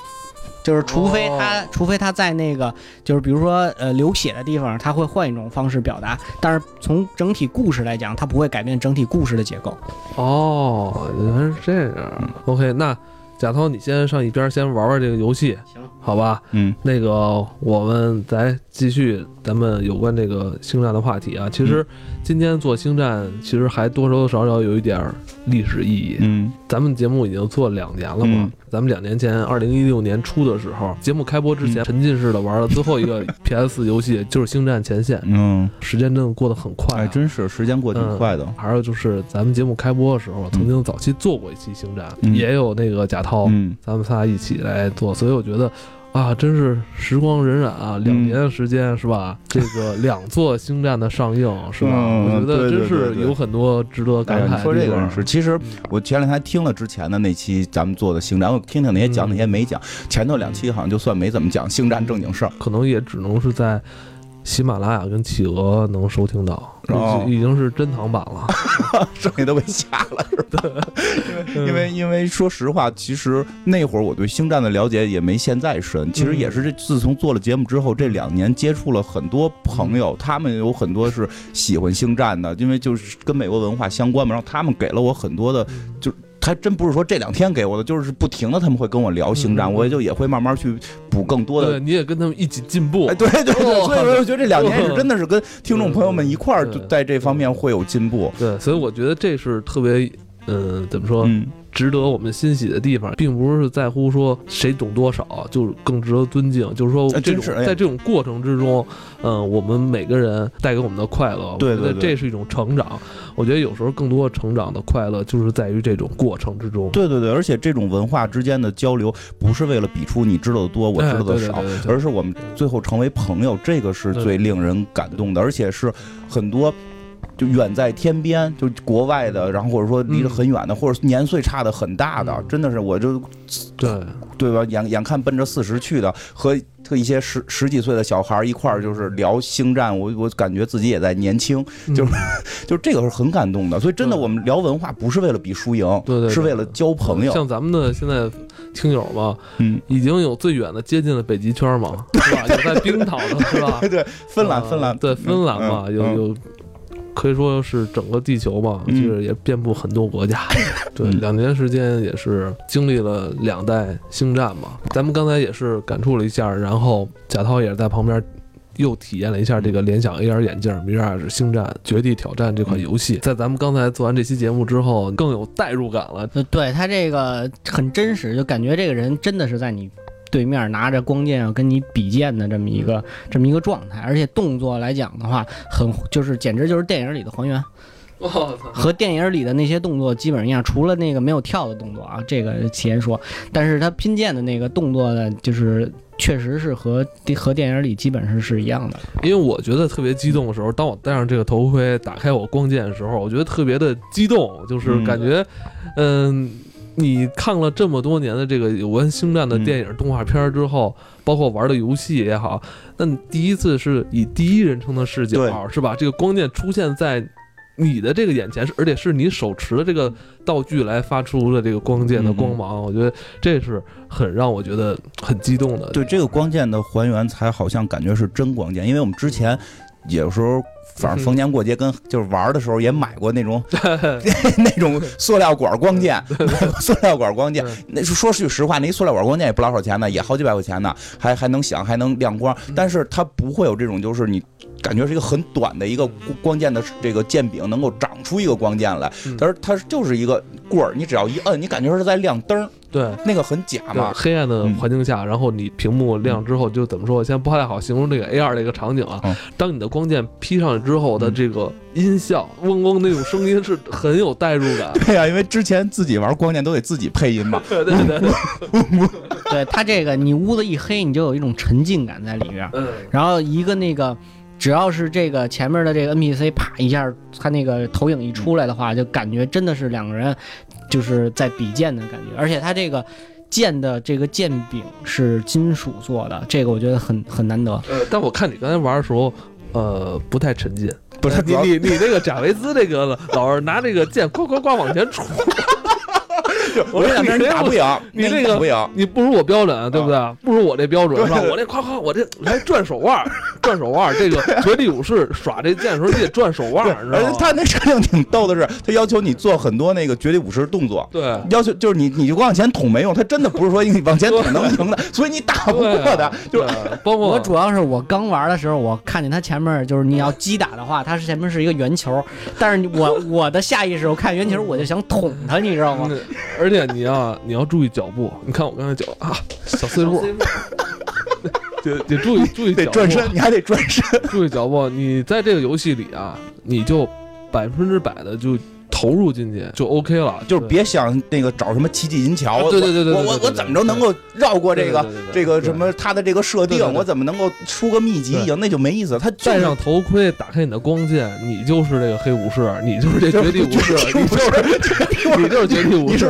就是除非他，除非他在那个，就是比如说呃流血的地方，他会换一种方式表达。但是从整体故事来讲，他不会改变整体故事的结构。哦，原来是这样。OK，那贾涛，你先上一边先玩玩这个游戏，行，好吧？嗯，那个我们再继续咱们有关这个星战的话题啊。其实今天做星战，其实还多多少少有一点历史意义。嗯，咱们节目已经做两年了嘛。咱们两年前，二零一六年初的时候，节目开播之前，沉浸式的玩了最后一个 PS 游戏，就是《星战前线》。嗯，时间真的过得很快，哎，真是时间过挺快的。还有就是咱们节目开播的时候，曾经早期做过一期《星战》，也有那个贾涛，咱们仨一起来做，所以我觉得。啊，真是时光荏苒啊！两年的时间是吧？这个 两座星战的上映是吧？我觉得真是有很多值得感慨。说这个是，其实我前两天听了之前的那期咱们做的星战，我听听那些讲哪些没讲。前头两期好像就算没怎么讲星战正经事儿，可能也只能是在。喜马拉雅跟企鹅能收听到，已经是珍藏版了，剩下都被下了，是吧？因为因为说实话，其实那会儿我对星战的了解也没现在深。其实也是这自从做了节目之后，这两年接触了很多朋友，他们有很多是喜欢星战的，因为就是跟美国文化相关嘛。然后他们给了我很多的，就。还真不是说这两天给我的，就是不停的他们会跟我聊星战，我也就也会慢慢去补更多的。对，你也跟他们一起进步。哎，对对对，所以我觉得这两天是真的是跟听众朋友们一块儿在这方面会有进步。对，所以我觉得这是特别，呃，怎么说？值得我们欣喜的地方，并不是在乎说谁懂多少，就更值得尊敬。就是说，这种在这种过程之中，嗯，我们每个人带给我们的快乐，对对，这是一种成长。我觉得有时候更多成长的快乐，就是在于这种过程之中。对对对，而且这种文化之间的交流，不是为了比出你知道的多，我知道的少，而是我们最后成为朋友，这个是最令人感动的，而且是很多。就远在天边，就国外的，然后或者说离得很远的，或者年岁差的很大的，真的是我就，对对吧？眼眼看奔着四十去的，和和一些十十几岁的小孩一块儿就是聊星战，我我感觉自己也在年轻，就是就是这个是很感动的。所以真的，我们聊文化不是为了比输赢，对对，是为了交朋友。像咱们的现在听友吧，嗯，已经有最远的接近了北极圈嘛，是吧？有在冰岛的是吧？对，芬兰，芬兰，对，芬兰嘛，有有。可以说是整个地球嘛，就是也遍布很多国家。对，两年时间也是经历了两代星战嘛。咱们刚才也是感触了一下，然后贾涛也是在旁边又体验了一下这个联想 AR 眼镜《Mirage 星战：绝地挑战》这款游戏。在咱们刚才做完这期节目之后，更有代入感了。对他这个很真实，就感觉这个人真的是在你。对面拿着光剑要跟你比剑的这么一个这么一个状态，而且动作来讲的话，很就是简直就是电影里的还原，和电影里的那些动作基本上一样，除了那个没有跳的动作啊，这个先说，但是他拼剑的那个动作呢，就是确实是和和电影里基本上是一样的。因为我觉得特别激动的时候，当我戴上这个头盔，打开我光剑的时候，我觉得特别的激动，就是感觉，嗯。你看了这么多年的这个有关星战的电影、动画片之后，包括玩的游戏也好，那你第一次是以第一人称的视角，是吧？这个光剑出现在你的这个眼前，而且是你手持的这个道具来发出的这个光剑的光芒，我觉得这是很让我觉得很激动的。对这个光剑的还原，才好像感觉是真光剑，因为我们之前有时候。反正逢年过节跟就是玩的时候也买过那种 那种塑料管光剑，塑料管光剑。那说句实话，那塑料管光剑也不老少钱呢，也好几百块钱呢，还还能响，还能亮光。但是它不会有这种，就是你感觉是一个很短的一个光剑的这个剑柄能够长出一个光剑来，但是它就是一个棍儿，你只要一摁，你感觉是在亮灯。对，那个很假嘛。黑暗的环境下，然后你屏幕亮之后，就怎么说？现在不太好形容这个 AR 这个场景啊。当你的光剑劈上去之后的这个音效，嗡嗡那种声音是很有代入感。对呀，因为之前自己玩光剑都得自己配音嘛。对 对对。对 他这个，你屋子一黑，你就有一种沉浸感在里边。嗯。然后一个那个，只要是这个前面的这个 NPC 啪一下，他那个投影一出来的话，就感觉真的是两个人。就是在比剑的感觉，而且它这个剑的这个剑柄是金属做的，这个我觉得很很难得。呃，但我看你刚才玩的时候，呃，不太沉浸。不是你你你那个贾维斯这个老是拿这个剑呱呱呱往前杵。我跟你讲，你打不赢，你这个不赢，你不如我标准，对不对？不如我这标准是吧？我这夸夸，我这来转手腕，转手腕。这个绝地武士耍这剑的时候，你得转手腕，知道吗？他那设定挺逗的是，他要求你做很多那个绝地武士动作。对，要求就是你，你就往前捅没用，他真的不是说你往前捅能赢的，所以你打不过他。就包括我主要是我刚玩的时候，我看见他前面就是你要击打的话，他是前面是一个圆球，但是我 我的下意识我看圆球我就想捅他，你知道吗？而且你要。你要注意脚步，你看我刚才脚啊，小碎步，得得注意注意得转身，你还得转身，注意脚步。你在这个游戏里啊，你就百分之百的就。投入进去就 OK 了，就是别想那个找什么奇迹银桥，对对对对，我我我怎么着能够绕过这个这个什么他的这个设定，我怎么能够出个秘籍赢，那就没意思。他戴上头盔，打开你的光剑，你就是这个黑武士，你就是这绝地武士，你就是你就是绝地武士。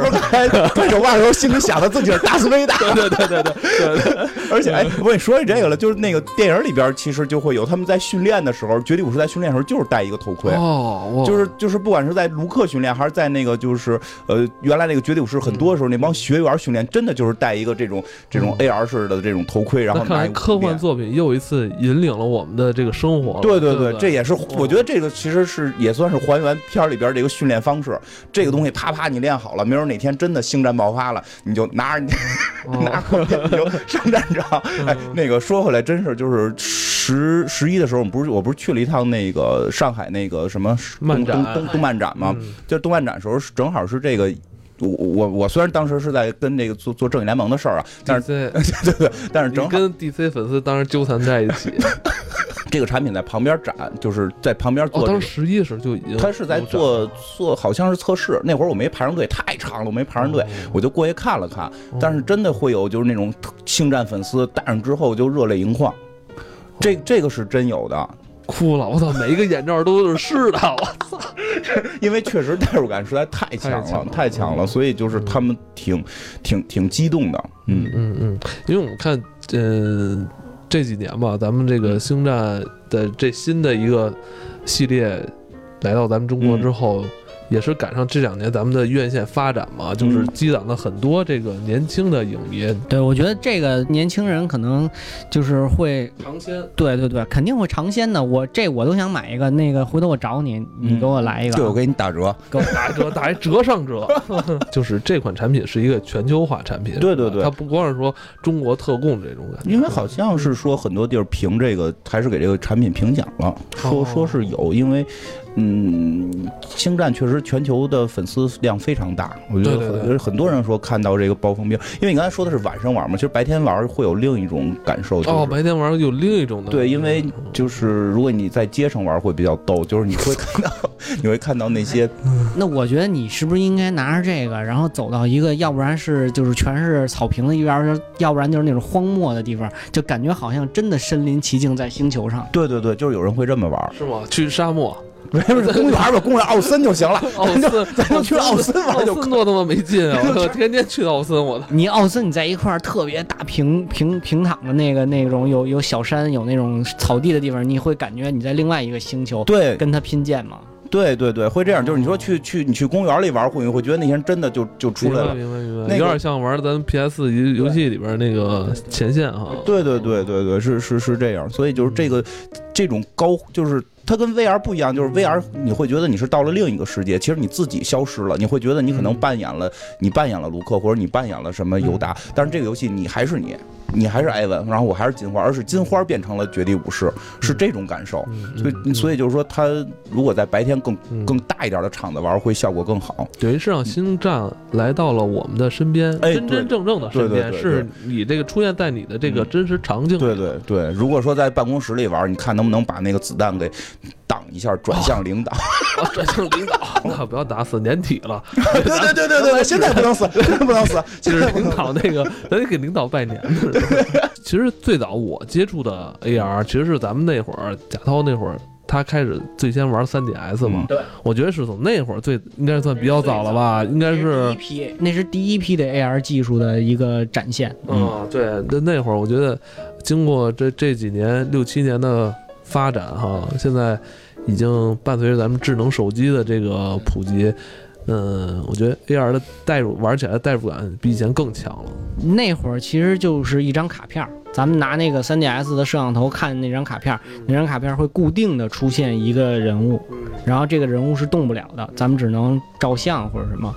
看手腕的时候，心里想的自己是达斯维达，对对对对对。而且哎，我跟你说起这个了，就是那个电影里边其实就会有他们在训练的时候，绝地武士在训练的时候就是戴一个头盔，哦，就是就是不管是在卢。课训练还是在那个就是呃原来那个绝地武士很多的时候那帮学员训练真的就是戴一个这种这种 AR 式的这种头盔，然后看来科幻作品又一次引领了我们的这个生活。对对对，这也是我觉得这个其实是也算是还原片里边这个训练方式。这个东西啪啪你练好了，明儿哪天真的星战爆发了，你就拿着你 拿着你就上战场。哎，那个说回来真是就是十十一的时候，我们不是我不是去了一趟那个上海那个什么漫展动动漫展吗？就是动漫展时候，正好是这个，我我我虽然当时是在跟那个做做正义联盟的事儿啊，但是 对对对，但是正好跟 DC 粉丝当时纠缠在一起。这个产品在旁边展，就是在旁边做。当时十一的时候就已经，他是在做做，好像是测试。那会儿我没排上队，太长了，我没排上队，我就过去看了看。但是真的会有，就是那种星战粉丝戴上之后就热泪盈眶，这这个是真有的。哭了，我操！每一个眼罩都是湿的，我操！因为确实代入感实在太强了，太强了，所以就是他们挺挺挺激动的。嗯嗯嗯，因为我们看，呃，这几年吧，咱们这个星战的这新的一个系列来到咱们中国之后。也是赶上这两年咱们的院线发展嘛，就是积攒了很多这个年轻的影迷。对，我觉得这个年轻人可能就是会尝鲜。对对对，肯定会尝鲜的。我这我都想买一个，那个回头我找你，你给我来一个。对，我给你打折，给我打折，打一折上折。就是这款产品是一个全球化产品。对对对，它不光是说中国特供这种感觉。因为好像是说很多地儿评这个，还是给这个产品评奖了，说说是有，因为。嗯，星战确实全球的粉丝量非常大，我觉得很很多人说看到这个暴风兵，因为你刚才说的是晚上玩嘛，其实白天玩会有另一种感受。哦，白天玩有另一种的。对，因为就是如果你在街上玩会比较逗，就是你会看到 你会看到那些。那我觉得你是不是应该拿着这个，然后走到一个要不然是就是全是草坪的一边，要不然就是那种荒漠的地方，就感觉好像真的身临其境在星球上。对对对，就是有人会这么玩，是吗？去沙漠。没事，公园吧，公园奥森就行了。奥森，咱就去奥森玩就。奥森多他妈没劲啊！我天天去奥森，我。你奥森，你在一块特别大平平平躺的那个那种有有小山有那种草地的地方，你会感觉你在另外一个星球，对，跟他拼剑吗？对对对，会这样。就是你说去去你去公园里玩，会你会觉得那些人真的就就出来了，明白明白。有点像玩咱 PS 游游戏里边那个前线哈。对对对对对，是是是这样。所以就是这个这种高，就是它跟 VR 不一样，就是 VR 你会觉得你是到了另一个世界，其实你自己消失了，你会觉得你可能扮演了你扮演了卢克，或者你扮演了什么尤达，但是这个游戏你还是你。你还是艾文，然后我还是金花，而是金花变成了绝地武士，是这种感受。所以，所以就是说，它如果在白天更更大一点的场子玩，会效果更好。等于是让星战来到了我们的身边，真真正正的身边，是你这个出现在你的这个真实场景。对对对，如果说在办公室里玩，你看能不能把那个子弹给。挡一下，转向领导，转向领导，那不要打死，年底了。对对对对对，现在不能死，现在不能死。其实领导那个，咱得给领导拜年。其实最早我接触的 AR，其实是咱们那会儿贾涛那会儿，他开始最先玩 3DS 嘛。对，我觉得是从那会儿最应该算比较早了吧，应该是第一批，那是第一批的 AR 技术的一个展现。嗯，对，那那会儿我觉得，经过这这几年六七年的。发展哈，现在已经伴随着咱们智能手机的这个普及，嗯，我觉得 AR 的代入玩起来的代入感比以前更强了。那会儿其实就是一张卡片儿，咱们拿那个 3DS 的摄像头看那张卡片，那张卡片会固定的出现一个人物，然后这个人物是动不了的，咱们只能照相或者什么。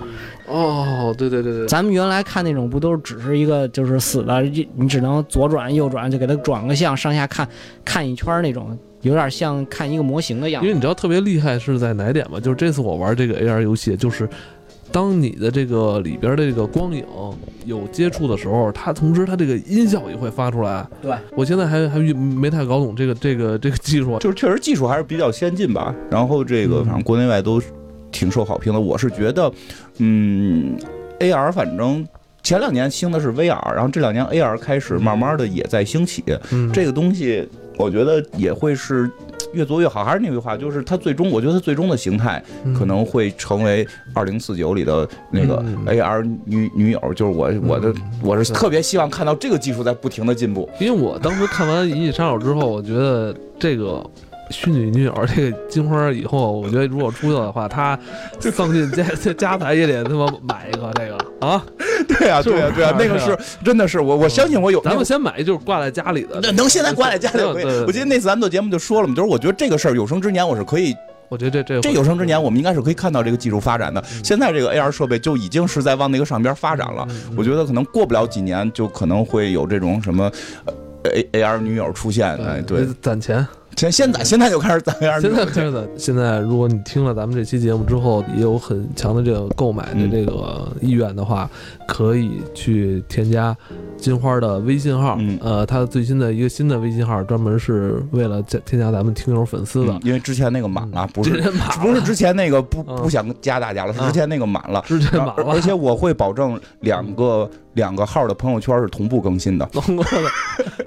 哦，对对对对，咱们原来看那种不都是只是一个就是死的，你只能左转右转就给它转个向，上下看看一圈那种，有点像看一个模型的样子。因为你知道特别厉害是在哪点吗？就是这次我玩这个 AR 游戏，就是当你的这个里边的这个光影有接触的时候，它同时它这个音效也会发出来。对，我现在还还没太搞懂这个这个这个技术，就是确实技术还是比较先进吧。然后这个反正国内外都。挺受好评的，我是觉得，嗯，AR 反正前两年兴的是 VR，然后这两年 AR 开始慢慢的也在兴起，这个东西我觉得也会是越做越好。还是那句话，就是它最终，我觉得它最终的形态可能会成为二零四九里的那个 AR 女女友，就是我我的我是特别希望看到这个技术在不停的进步。因为我当时看完《银翼杀手》之后，我觉得这个。虚拟女友这个金花以后，我觉得如果出去的话，他丧尽家家财也得他妈买一个这个啊！对啊，对啊，对啊，那个是真的是我我相信我有。咱们先买就是挂在家里的，那能现在挂在家里？我记得那次咱们做节目就说了嘛，就是我觉得这个事儿有生之年我是可以，我觉得这这这有生之年我们应该是可以看到这个技术发展的。现在这个 AR 设备就已经是在往那个上边发展了，我觉得可能过不了几年就可能会有这种什么 A AR 女友出现。哎，对，攒钱。现现在现在就开始攒样现在开始现在，如果你听了咱们这期节目之后，也有很强的这个购买的这个意愿的话，可以去添加金花的微信号。呃，他最新的一个新的微信号，专门是为了加添加咱们听友粉丝的。因为之前那个满了，不是不是之前那个不不想加大家了，是之前那个满了，之前满了。而且我会保证两个两个号的朋友圈是同步更新的。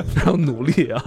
非常努力啊！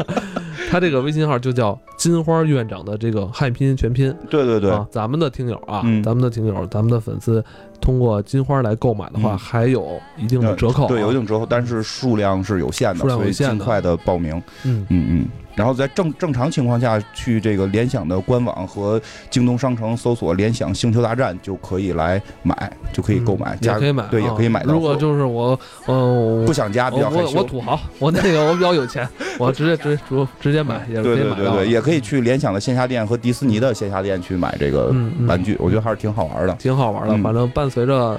他这个微信号就叫金花院长的这个汉拼全拼。对对对，咱们的听友啊，咱们的听友，咱们的粉丝，通过金花来购买的话，还有一定的折扣。对，有一定折扣，但是数量是有限的，所以尽快的报名。嗯嗯嗯。然后在正正常情况下去这个联想的官网和京东商城搜索“联想星球大战”就可以来买，就可以购买，也可以买，对，也可以买到。如果就是我，嗯，不想加，比较我我土豪，我那个我比较有钱，我直接直直直接买，也可以买对对对，也可以去联想的线下店和迪士尼的线下店去买这个玩具，我觉得还是挺好玩的，挺好玩的。反正伴随着。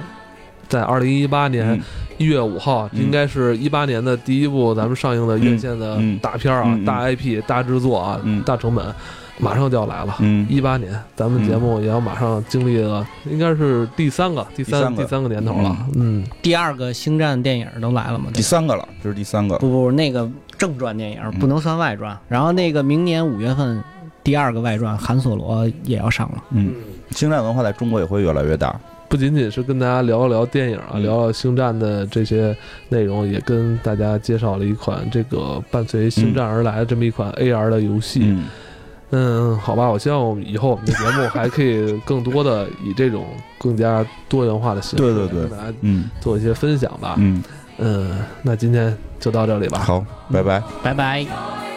在二零一八年一月五号，应该是一八年的第一部咱们上映的院线的大片啊，大 IP、大制作啊，大成本，马上就要来了。一八年，咱们节目也要马上经历了，应该是第三个、第三、第三个。年头了。嗯，第二个星战电影都来了吗？第三个了，这是第三个。不不，那个正传电影不能算外传。然后那个明年五月份，第二个外传《韩索罗》也要上了。嗯，星战文化在中国也会越来越大。不仅仅是跟大家聊一聊电影啊，聊聊星战的这些内容，也跟大家介绍了一款这个伴随星战而来的这么一款 AR 的游戏。嗯，好吧，我希望我们以后我们的节目还可以更多的以这种更加多元化的形式，对对对，嗯，做一些分享吧。嗯嗯，那今天就到这里吧。好，拜拜，拜拜。